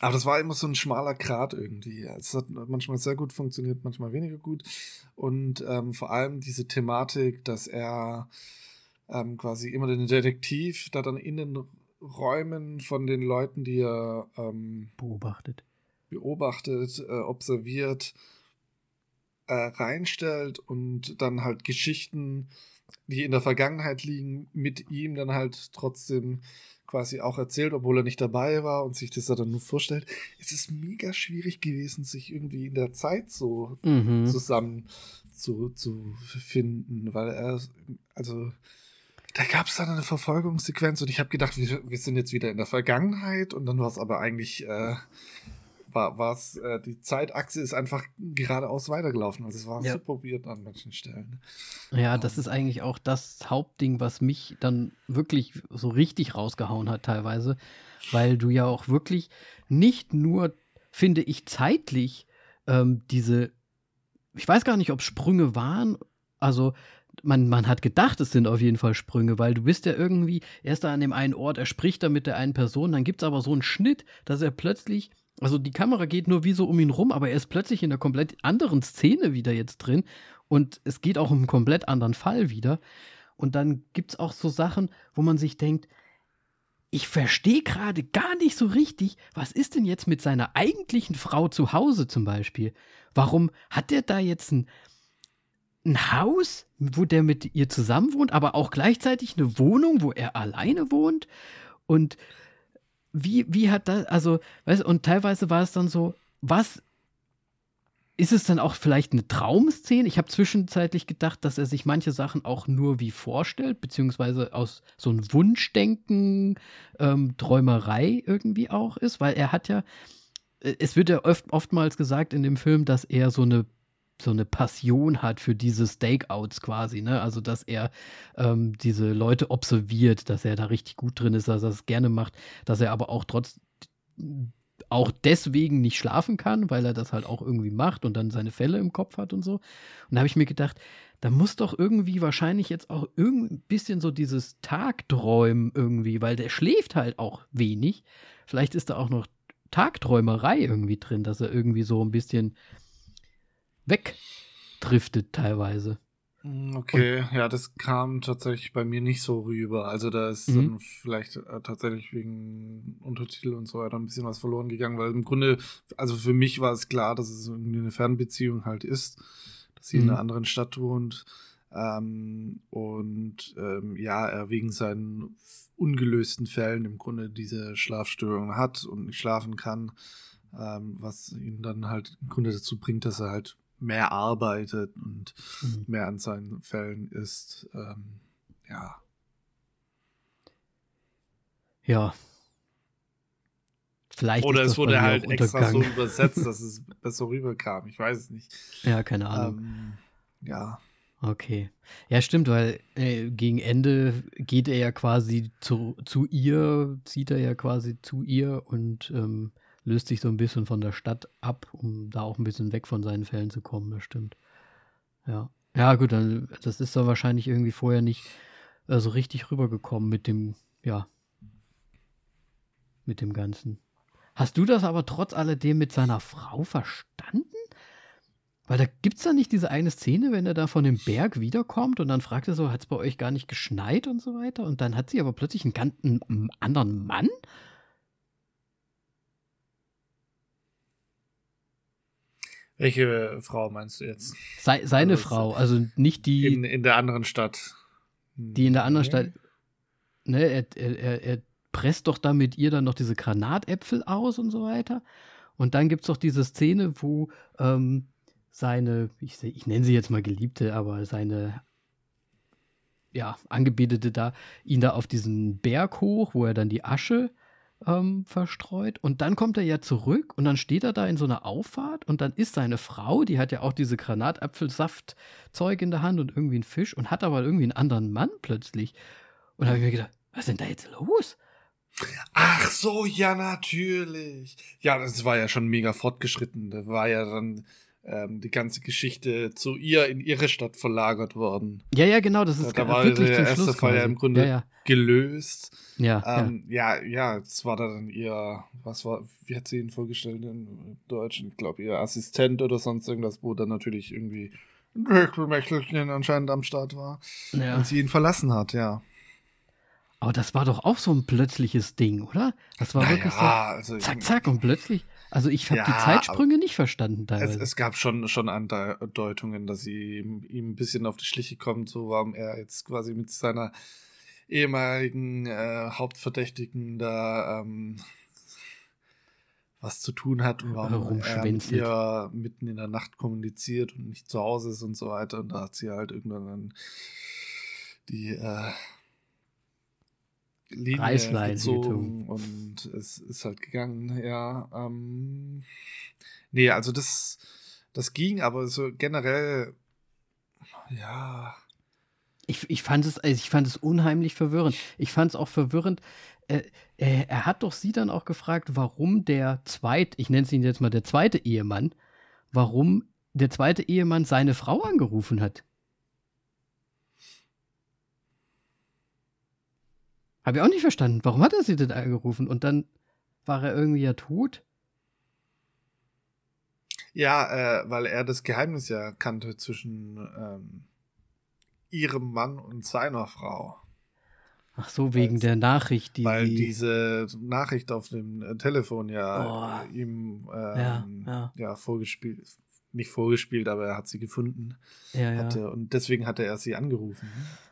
Aber das war immer so ein schmaler Grat irgendwie. Es hat manchmal sehr gut funktioniert, manchmal weniger gut. Und ähm, vor allem diese Thematik, dass er ähm, quasi immer den Detektiv da dann in den Räumen von den Leuten, die er ähm, beobachtet, beobachtet, äh, observiert, äh, reinstellt und dann halt Geschichten die in der Vergangenheit liegen, mit ihm dann halt trotzdem quasi auch erzählt, obwohl er nicht dabei war und sich das dann nur vorstellt. Es ist mega schwierig gewesen, sich irgendwie in der Zeit so mhm. zusammen zu, zu finden, weil er, also da gab es dann eine Verfolgungssequenz und ich habe gedacht, wir, wir, sind jetzt wieder in der Vergangenheit und dann war es aber eigentlich äh, war was äh, die Zeitachse ist einfach geradeaus weitergelaufen. Also es war ja. super weird an manchen Stellen. Ja, das ist eigentlich auch das Hauptding, was mich dann wirklich so richtig rausgehauen hat teilweise, weil du ja auch wirklich nicht nur, finde ich, zeitlich ähm, diese, ich weiß gar nicht, ob Sprünge waren, also man, man hat gedacht, es sind auf jeden Fall Sprünge, weil du bist ja irgendwie erst da an dem einen Ort, er spricht da mit der einen Person, dann gibt es aber so einen Schnitt, dass er plötzlich also die Kamera geht nur wie so um ihn rum, aber er ist plötzlich in einer komplett anderen Szene wieder jetzt drin. Und es geht auch um einen komplett anderen Fall wieder. Und dann gibt es auch so Sachen, wo man sich denkt, ich verstehe gerade gar nicht so richtig, was ist denn jetzt mit seiner eigentlichen Frau zu Hause zum Beispiel? Warum hat der da jetzt ein, ein Haus, wo der mit ihr zusammen wohnt, aber auch gleichzeitig eine Wohnung, wo er alleine wohnt? Und wie, wie hat das, also, weißt und teilweise war es dann so, was ist es dann auch vielleicht eine Traumszene? Ich habe zwischenzeitlich gedacht, dass er sich manche Sachen auch nur wie vorstellt, beziehungsweise aus so einem Wunschdenken, ähm, Träumerei irgendwie auch ist, weil er hat ja, äh, es wird ja oft, oftmals gesagt in dem Film, dass er so eine so eine Passion hat für diese Stakeouts quasi, ne? Also dass er ähm, diese Leute observiert, dass er da richtig gut drin ist, dass er es gerne macht, dass er aber auch trotz auch deswegen nicht schlafen kann, weil er das halt auch irgendwie macht und dann seine Fälle im Kopf hat und so. Und da habe ich mir gedacht, da muss doch irgendwie wahrscheinlich jetzt auch ein bisschen so dieses Tagträumen irgendwie, weil der schläft halt auch wenig. Vielleicht ist da auch noch Tagträumerei irgendwie drin, dass er irgendwie so ein bisschen wegdriftet teilweise. Hm, okay, und, ja, das kam tatsächlich bei mir nicht so rüber. Also da ist mhm. dann vielleicht äh, tatsächlich wegen Untertitel und so weiter ein bisschen was verloren gegangen, weil im Grunde, also für mich war es klar, dass es irgendwie eine Fernbeziehung halt ist, dass sie mhm. in einer anderen Stadt wohnt. Ähm, und ähm, ja, er wegen seinen ungelösten Fällen im Grunde diese Schlafstörung hat und nicht schlafen kann, ähm, was ihn dann halt im Grunde dazu bringt, dass er halt mehr arbeitet und mhm. mehr an seinen Fällen ist. Ähm, ja. Ja. Vielleicht Oder es wurde halt extra so übersetzt, dass <laughs> es besser rüberkam. Ich weiß es nicht. Ja, keine Ahnung. Ähm, ja. Okay. Ja, stimmt, weil äh, gegen Ende geht er ja quasi zu, zu ihr, zieht er ja quasi zu ihr und ähm, löst sich so ein bisschen von der Stadt ab, um da auch ein bisschen weg von seinen Fällen zu kommen, das stimmt. Ja. Ja, gut, dann, das ist doch wahrscheinlich irgendwie vorher nicht äh, so richtig rübergekommen mit dem, ja, mit dem Ganzen. Hast du das aber trotz alledem mit seiner Frau verstanden? Weil da gibt es da nicht diese eine Szene, wenn er da von dem Berg wiederkommt und dann fragt er so, hat es bei euch gar nicht geschneit und so weiter? Und dann hat sie aber plötzlich einen ganz einen anderen Mann? Welche Frau meinst du jetzt? Se seine also Frau, also nicht die. In, in der anderen Stadt. Die in der anderen Stadt. Ne, er, er, er presst doch da mit ihr dann noch diese Granatäpfel aus und so weiter. Und dann gibt es doch diese Szene, wo ähm, seine, ich, ich nenne sie jetzt mal Geliebte, aber seine ja, Angebetete da, ihn da auf diesen Berg hoch, wo er dann die Asche ähm, verstreut. Und dann kommt er ja zurück und dann steht er da in so einer Auffahrt und dann ist seine Frau, die hat ja auch diese Granatapfelsaftzeug in der Hand und irgendwie einen Fisch und hat aber irgendwie einen anderen Mann plötzlich. Und da habe ich mir gedacht, was ist denn da jetzt los? Ach so, ja, natürlich. Ja, das war ja schon mega fortgeschritten. Da war ja dann ähm, die ganze Geschichte zu ihr in ihre Stadt verlagert worden. Ja, ja, genau, das ist Da, da war wirklich der erste Schluss Fall ja im Grunde ja, ja. gelöst. Ja, ähm, ja, ja, das war dann ihr, was war, wie hat sie ihn vorgestellt in Deutsch? Ich glaube, ihr Assistent oder sonst irgendwas, wo dann natürlich irgendwie ein Höchstbemächtigten anscheinend am Start war ja. und sie ihn verlassen hat, ja. Aber das war doch auch so ein plötzliches Ding, oder? Das war naja, wirklich so also zack, zack und plötzlich. Also ich habe ja, die Zeitsprünge nicht verstanden teilweise. Es, es, gab schon, schon Andeutungen, dass sie ihm, ihm ein bisschen auf die Schliche kommt, so warum er jetzt quasi mit seiner ehemaligen äh, Hauptverdächtigen da ähm, was zu tun hat und warum er mit ihr mitten in der Nacht kommuniziert und nicht zu Hause ist und so weiter. Und da hat sie halt irgendwann dann die äh, Linie gezogen und es ist halt gegangen, ja. Ähm, nee, also das, das ging, aber so generell, ja. Ich, ich, fand es, also ich fand es unheimlich verwirrend. Ich fand es auch verwirrend. Äh, er, er, hat doch sie dann auch gefragt, warum der zweite, ich nenne es ihn jetzt mal der zweite Ehemann, warum der zweite Ehemann seine Frau angerufen hat. Habe ich auch nicht verstanden. Warum hat er sie denn angerufen? Und dann war er irgendwie ja tot? Ja, äh, weil er das Geheimnis ja kannte zwischen ähm, ihrem Mann und seiner Frau. Ach so, wegen weil, der Nachricht, die. Weil diese Nachricht auf dem äh, Telefon ja oh. ihm ähm, ja, ja. ja, vorgespielt ist nicht vorgespielt, aber er hat sie gefunden. Ja, ja. Hatte, und deswegen hatte er sie angerufen.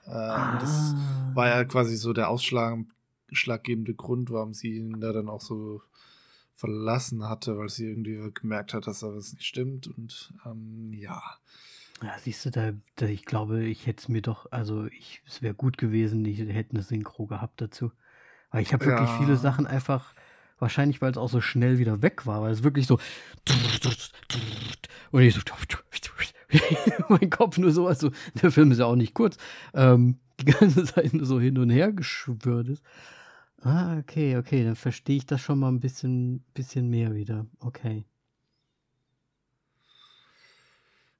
Äh, ah. Das war ja quasi so der ausschlaggebende Grund, warum sie ihn da dann auch so verlassen hatte, weil sie irgendwie gemerkt hat, dass da was nicht stimmt. Und ähm, ja. Ja, siehst du, da, da ich glaube, ich hätte es mir doch, also ich, es wäre gut gewesen, ich hätte eine Synchro gehabt dazu. Weil ich habe wirklich ja. viele Sachen einfach Wahrscheinlich, weil es auch so schnell wieder weg war, weil es wirklich so. Und ich so. <laughs> mein Kopf nur so, also der Film ist ja auch nicht kurz, ähm, die ganze Zeit nur so hin und her geschwört ist. Ah, okay, okay, dann verstehe ich das schon mal ein bisschen, bisschen mehr wieder. Okay.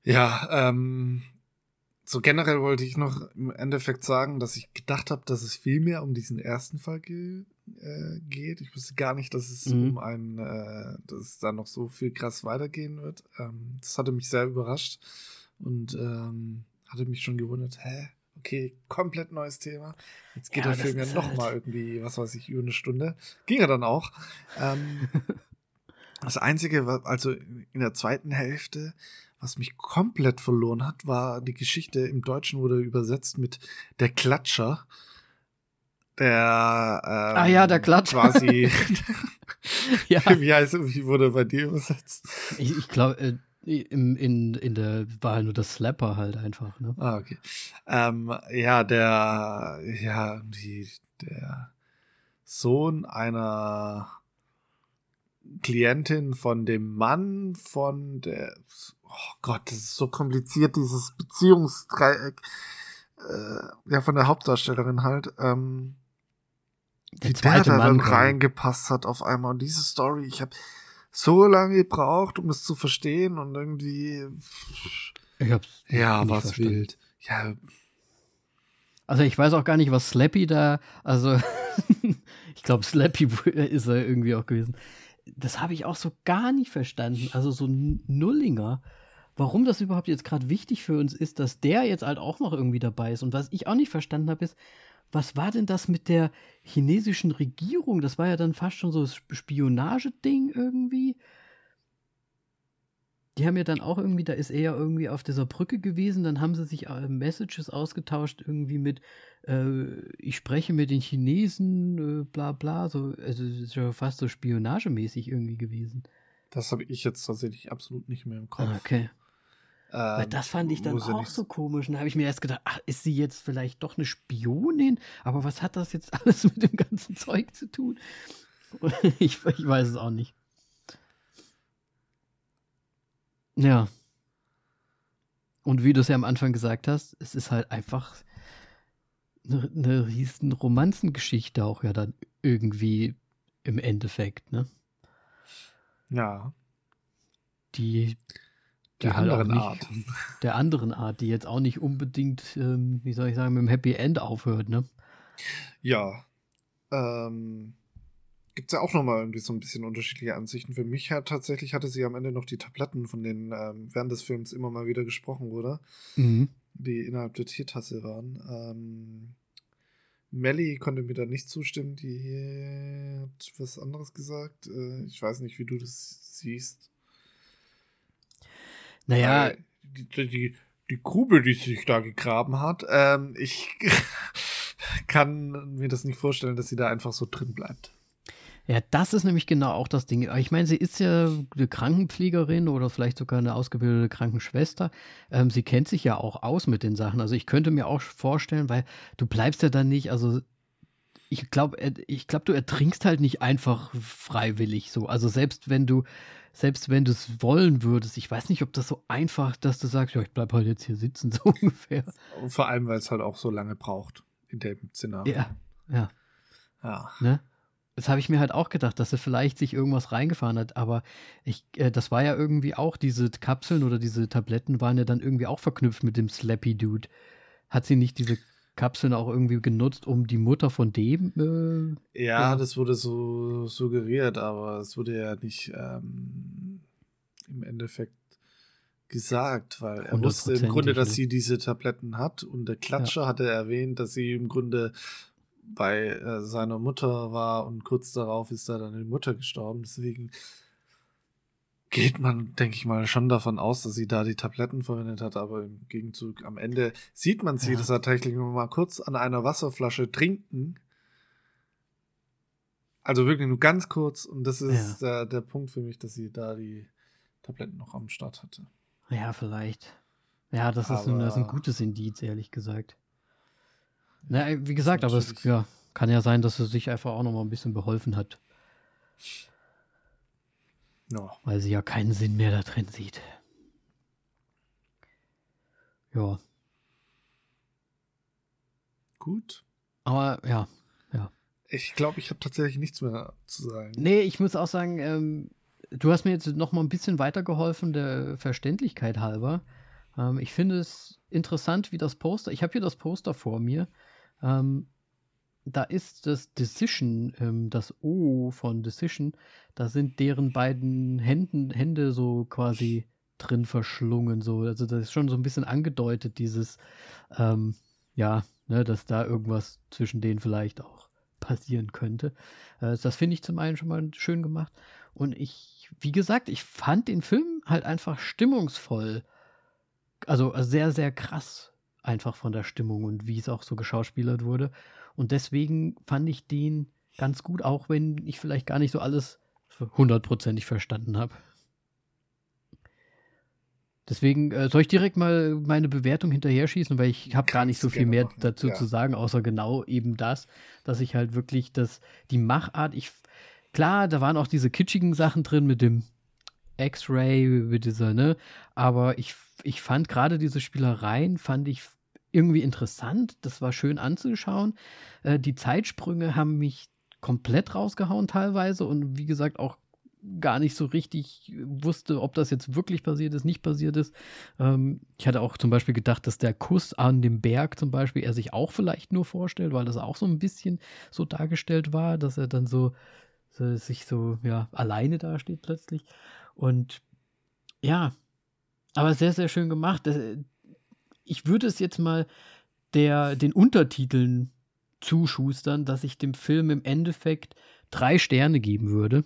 Ja, ähm, so generell wollte ich noch im Endeffekt sagen, dass ich gedacht habe, dass es viel mehr um diesen ersten Fall ge äh, geht. Ich wusste gar nicht, dass es mhm. um einen, äh, dass es da noch so viel krass weitergehen wird. Ähm, das hatte mich sehr überrascht und ähm, hatte mich schon gewundert, hä? Okay, komplett neues Thema. Jetzt geht ja, der Film ja nochmal halt irgendwie, was weiß ich, über eine Stunde. Ging er dann auch. Ähm, <laughs> das Einzige, also in der zweiten Hälfte, was mich komplett verloren hat, war die Geschichte, im Deutschen wurde übersetzt mit der Klatscher. Der ähm, Ah ja, der Klatscher. Quasi. <laughs> <laughs> ja. Wie heißt wie wurde bei dir übersetzt? Ich, ich glaube, äh, in, in, in der war halt nur das Slapper halt einfach, ne? Ah, okay. Ähm, ja, der, ja, die, der Sohn einer Klientin von dem Mann von der, oh Gott, das ist so kompliziert, dieses Beziehungsdreieck, äh, ja, von der Hauptdarstellerin halt, ähm, der wie der da dann reingepasst hat auf einmal. Und diese Story, ich habe so lange gebraucht, um es zu verstehen und irgendwie. Ich hab's. Ja, was wild. Ja. Also ich weiß auch gar nicht, was Slappy da, also <laughs> ich glaube Slappy <laughs> ist er irgendwie auch gewesen. Das habe ich auch so gar nicht verstanden. Also so ein Nullinger. Warum das überhaupt jetzt gerade wichtig für uns ist, dass der jetzt halt auch noch irgendwie dabei ist. Und was ich auch nicht verstanden habe, ist, was war denn das mit der chinesischen Regierung? Das war ja dann fast schon so das Spionageding irgendwie. Die haben ja dann auch irgendwie, da ist er ja irgendwie auf dieser Brücke gewesen, dann haben sie sich äh, Messages ausgetauscht, irgendwie mit, äh, ich spreche mit den Chinesen, äh, bla bla, so, also es ist ja fast so spionagemäßig irgendwie gewesen. Das habe ich jetzt tatsächlich absolut nicht mehr im Kopf. Ah, okay. Weil ähm, das fand ich dann auch so komisch. Und da habe ich mir erst gedacht, ach, ist sie jetzt vielleicht doch eine Spionin? Aber was hat das jetzt <laughs> alles mit dem ganzen Zeug zu tun? <laughs> ich, ich weiß es auch nicht. Ja. Und wie du es ja am Anfang gesagt hast, es ist halt einfach eine, eine riesen Romanzengeschichte auch ja dann irgendwie im Endeffekt, ne? Ja. Die der halt anderen nicht, Art. Der anderen Art, die jetzt auch nicht unbedingt, ähm, wie soll ich sagen, mit dem Happy End aufhört, ne? Ja. Ähm, Gibt es ja auch nochmal irgendwie so ein bisschen unterschiedliche Ansichten. Für mich hat tatsächlich hatte sie am Ende noch die Tabletten, von denen ähm, während des Films immer mal wieder gesprochen wurde, mhm. die innerhalb der Tiertasse waren. Ähm, Melly konnte mir da nicht zustimmen, die hat was anderes gesagt. Äh, ich weiß nicht, wie du das siehst. Naja. Die, die, die Grube, die sich da gegraben hat, ähm, ich <laughs> kann mir das nicht vorstellen, dass sie da einfach so drin bleibt. Ja, das ist nämlich genau auch das Ding. Ich meine, sie ist ja eine Krankenpflegerin oder vielleicht sogar eine ausgebildete Krankenschwester. Ähm, sie kennt sich ja auch aus mit den Sachen. Also ich könnte mir auch vorstellen, weil du bleibst ja dann nicht, also ich glaube, ich glaube, du ertrinkst halt nicht einfach freiwillig so. Also selbst wenn du selbst wenn du es wollen würdest, ich weiß nicht, ob das so einfach, dass du sagst, ja, ich bleib halt jetzt hier sitzen, <laughs> so ungefähr. Und vor allem, weil es halt auch so lange braucht in dem Szenario. Ja, ja. Ja. Ne? Das habe ich mir halt auch gedacht, dass er vielleicht sich irgendwas reingefahren hat, aber ich, äh, das war ja irgendwie auch, diese Kapseln oder diese Tabletten waren ja dann irgendwie auch verknüpft mit dem Slappy Dude. Hat sie nicht diese Kapseln auch irgendwie genutzt, um die Mutter von dem. Äh, ja, das wurde so suggeriert, aber es wurde ja nicht ähm, im Endeffekt gesagt, weil er wusste im Grunde, dass ne? sie diese Tabletten hat und der Klatscher ja. hatte erwähnt, dass sie im Grunde bei äh, seiner Mutter war und kurz darauf ist da dann die Mutter gestorben. Deswegen geht man, denke ich mal, schon davon aus, dass sie da die Tabletten verwendet hat, aber im Gegenzug am Ende sieht man sie ja. das tatsächlich nur mal kurz an einer Wasserflasche trinken. Also wirklich nur ganz kurz und das ist ja. der, der Punkt für mich, dass sie da die Tabletten noch am Start hatte. Ja, vielleicht. Ja, das, ist ein, das ist ein gutes Indiz, ehrlich gesagt. Na, wie gesagt, aber es ja, kann ja sein, dass sie sich einfach auch noch mal ein bisschen beholfen hat. Ja. Weil sie ja keinen Sinn mehr da drin sieht. Ja. Gut. Aber ja, ja. Ich glaube, ich habe tatsächlich nichts mehr zu sagen. Nee, ich muss auch sagen, ähm, du hast mir jetzt noch mal ein bisschen weitergeholfen, der Verständlichkeit halber. Ähm, ich finde es interessant, wie das Poster, ich habe hier das Poster vor mir. Ähm, da ist das Decision, ähm, das O von Decision, da sind deren beiden Händen, Hände so quasi drin verschlungen. So. Also das ist schon so ein bisschen angedeutet, dieses, ähm, ja, ne, dass da irgendwas zwischen denen vielleicht auch passieren könnte. Äh, das finde ich zum einen schon mal schön gemacht. Und ich, wie gesagt, ich fand den Film halt einfach stimmungsvoll. Also sehr, sehr krass einfach von der Stimmung und wie es auch so geschauspielert wurde. Und deswegen fand ich den ganz gut, auch wenn ich vielleicht gar nicht so alles hundertprozentig verstanden habe. Deswegen äh, soll ich direkt mal meine Bewertung hinterher schießen, weil ich habe gar nicht so viel mehr machen. dazu ja. zu sagen, außer genau eben das, dass ich halt wirklich das, die Machart, ich, klar, da waren auch diese kitschigen Sachen drin mit dem X-Ray, mit dieser, ne, aber ich, ich fand gerade diese Spielereien, fand ich irgendwie interessant, das war schön anzuschauen. Äh, die Zeitsprünge haben mich komplett rausgehauen teilweise und wie gesagt auch gar nicht so richtig wusste, ob das jetzt wirklich passiert ist, nicht passiert ist. Ähm, ich hatte auch zum Beispiel gedacht, dass der Kuss an dem Berg zum Beispiel er sich auch vielleicht nur vorstellt, weil das auch so ein bisschen so dargestellt war, dass er dann so, so sich so ja alleine dasteht plötzlich. Und ja, aber sehr, sehr schön gemacht. Ich würde es jetzt mal der, den Untertiteln zuschustern, dass ich dem Film im Endeffekt drei Sterne geben würde.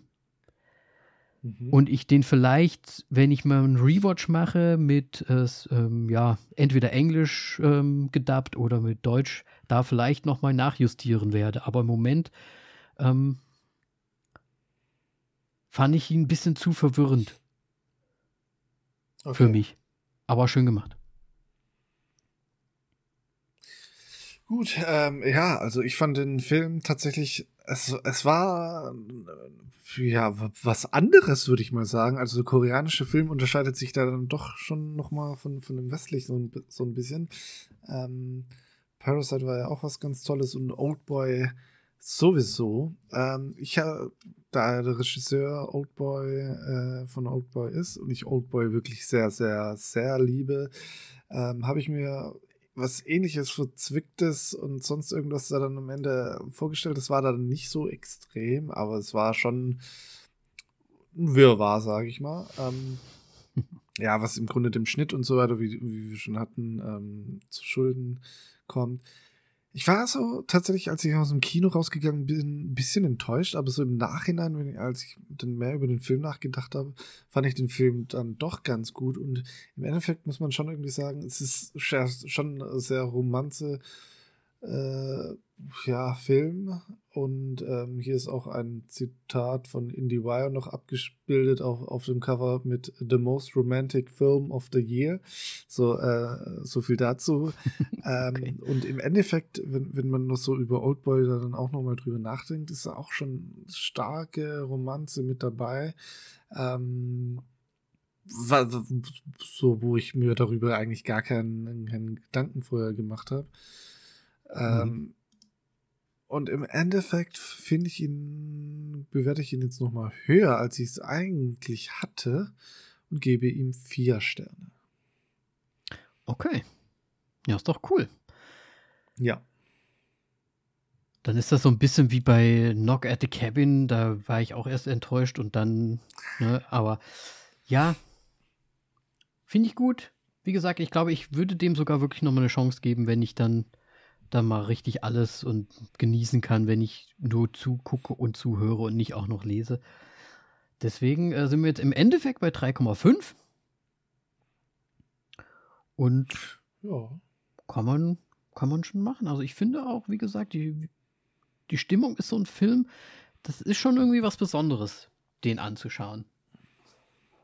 Mhm. Und ich den vielleicht, wenn ich mal einen Rewatch mache mit, äh, ähm, ja, entweder Englisch ähm, gedubbt oder mit Deutsch, da vielleicht nochmal nachjustieren werde. Aber im Moment ähm, fand ich ihn ein bisschen zu verwirrend. Okay. Für mich. Aber schön gemacht. Gut, ähm, ja, also ich fand den Film tatsächlich, es, es war ja was anderes, würde ich mal sagen. Also der koreanische Film unterscheidet sich da dann doch schon nochmal von, von dem westlichen so ein, so ein bisschen. Ähm, Parasite war ja auch was ganz Tolles und Oldboy sowieso. Ähm, ich habe, da der Regisseur Oldboy äh, von Oldboy ist und ich Oldboy wirklich sehr, sehr, sehr liebe, ähm, habe ich mir was ähnliches Verzwicktes und sonst irgendwas da dann am Ende vorgestellt. Das war dann nicht so extrem, aber es war schon ein Wirrwarr, sage ich mal. Ähm, <laughs> ja, was im Grunde dem Schnitt und so weiter, wie, wie wir schon hatten, ähm, zu Schulden kommt. Ich war so tatsächlich, als ich aus dem Kino rausgegangen bin, ein bisschen enttäuscht, aber so im Nachhinein, ich, als ich dann mehr über den Film nachgedacht habe, fand ich den Film dann doch ganz gut. Und im Endeffekt muss man schon irgendwie sagen, es ist schon sehr Romanze äh, ja, Film. Und ähm, hier ist auch ein Zitat von IndieWire noch abgebildet auf, auf dem Cover mit The Most Romantic Film of the Year. So, äh, so viel dazu. <laughs> ähm, okay. Und im Endeffekt, wenn, wenn man noch so über Oldboy dann auch nochmal drüber nachdenkt, ist da auch schon starke Romanze mit dabei. Ähm, so, wo ich mir darüber eigentlich gar keinen, keinen Gedanken vorher gemacht habe. Ähm, mhm. Und im Endeffekt finde ich ihn, bewerte ich ihn jetzt nochmal höher, als ich es eigentlich hatte und gebe ihm vier Sterne. Okay. Ja, ist doch cool. Ja. Dann ist das so ein bisschen wie bei Knock at the Cabin, da war ich auch erst enttäuscht und dann, ne, aber ja, finde ich gut. Wie gesagt, ich glaube, ich würde dem sogar wirklich nochmal eine Chance geben, wenn ich dann da mal richtig alles und genießen kann, wenn ich nur zugucke und zuhöre und nicht auch noch lese. Deswegen äh, sind wir jetzt im Endeffekt bei 3,5. Und ja, kann man, kann man schon machen. Also ich finde auch, wie gesagt, die, die Stimmung ist so ein Film, das ist schon irgendwie was Besonderes, den anzuschauen.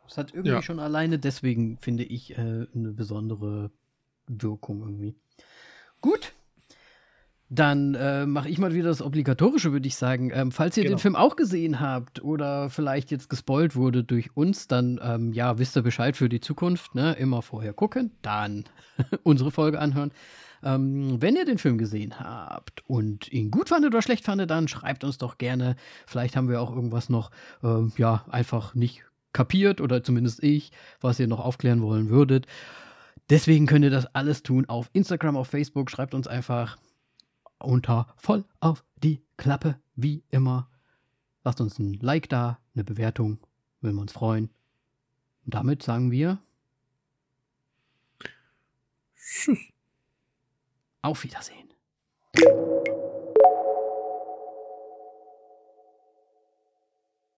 Es hat irgendwie ja. schon alleine deswegen, finde ich, äh, eine besondere Wirkung irgendwie. Gut, dann äh, mache ich mal wieder das Obligatorische, würde ich sagen. Ähm, falls ihr genau. den Film auch gesehen habt oder vielleicht jetzt gespoilt wurde durch uns, dann ähm, ja, wisst ihr Bescheid für die Zukunft. Ne? Immer vorher gucken, dann <laughs> unsere Folge anhören. Ähm, wenn ihr den Film gesehen habt und ihn gut fandet oder schlecht fandet, dann schreibt uns doch gerne. Vielleicht haben wir auch irgendwas noch, ähm, ja, einfach nicht kapiert oder zumindest ich, was ihr noch aufklären wollen würdet. Deswegen könnt ihr das alles tun auf Instagram, auf Facebook. Schreibt uns einfach unter voll auf die Klappe, wie immer. Lasst uns ein Like da, eine Bewertung, würden wir uns freuen. Und damit sagen wir Tschüss. Auf Wiedersehen.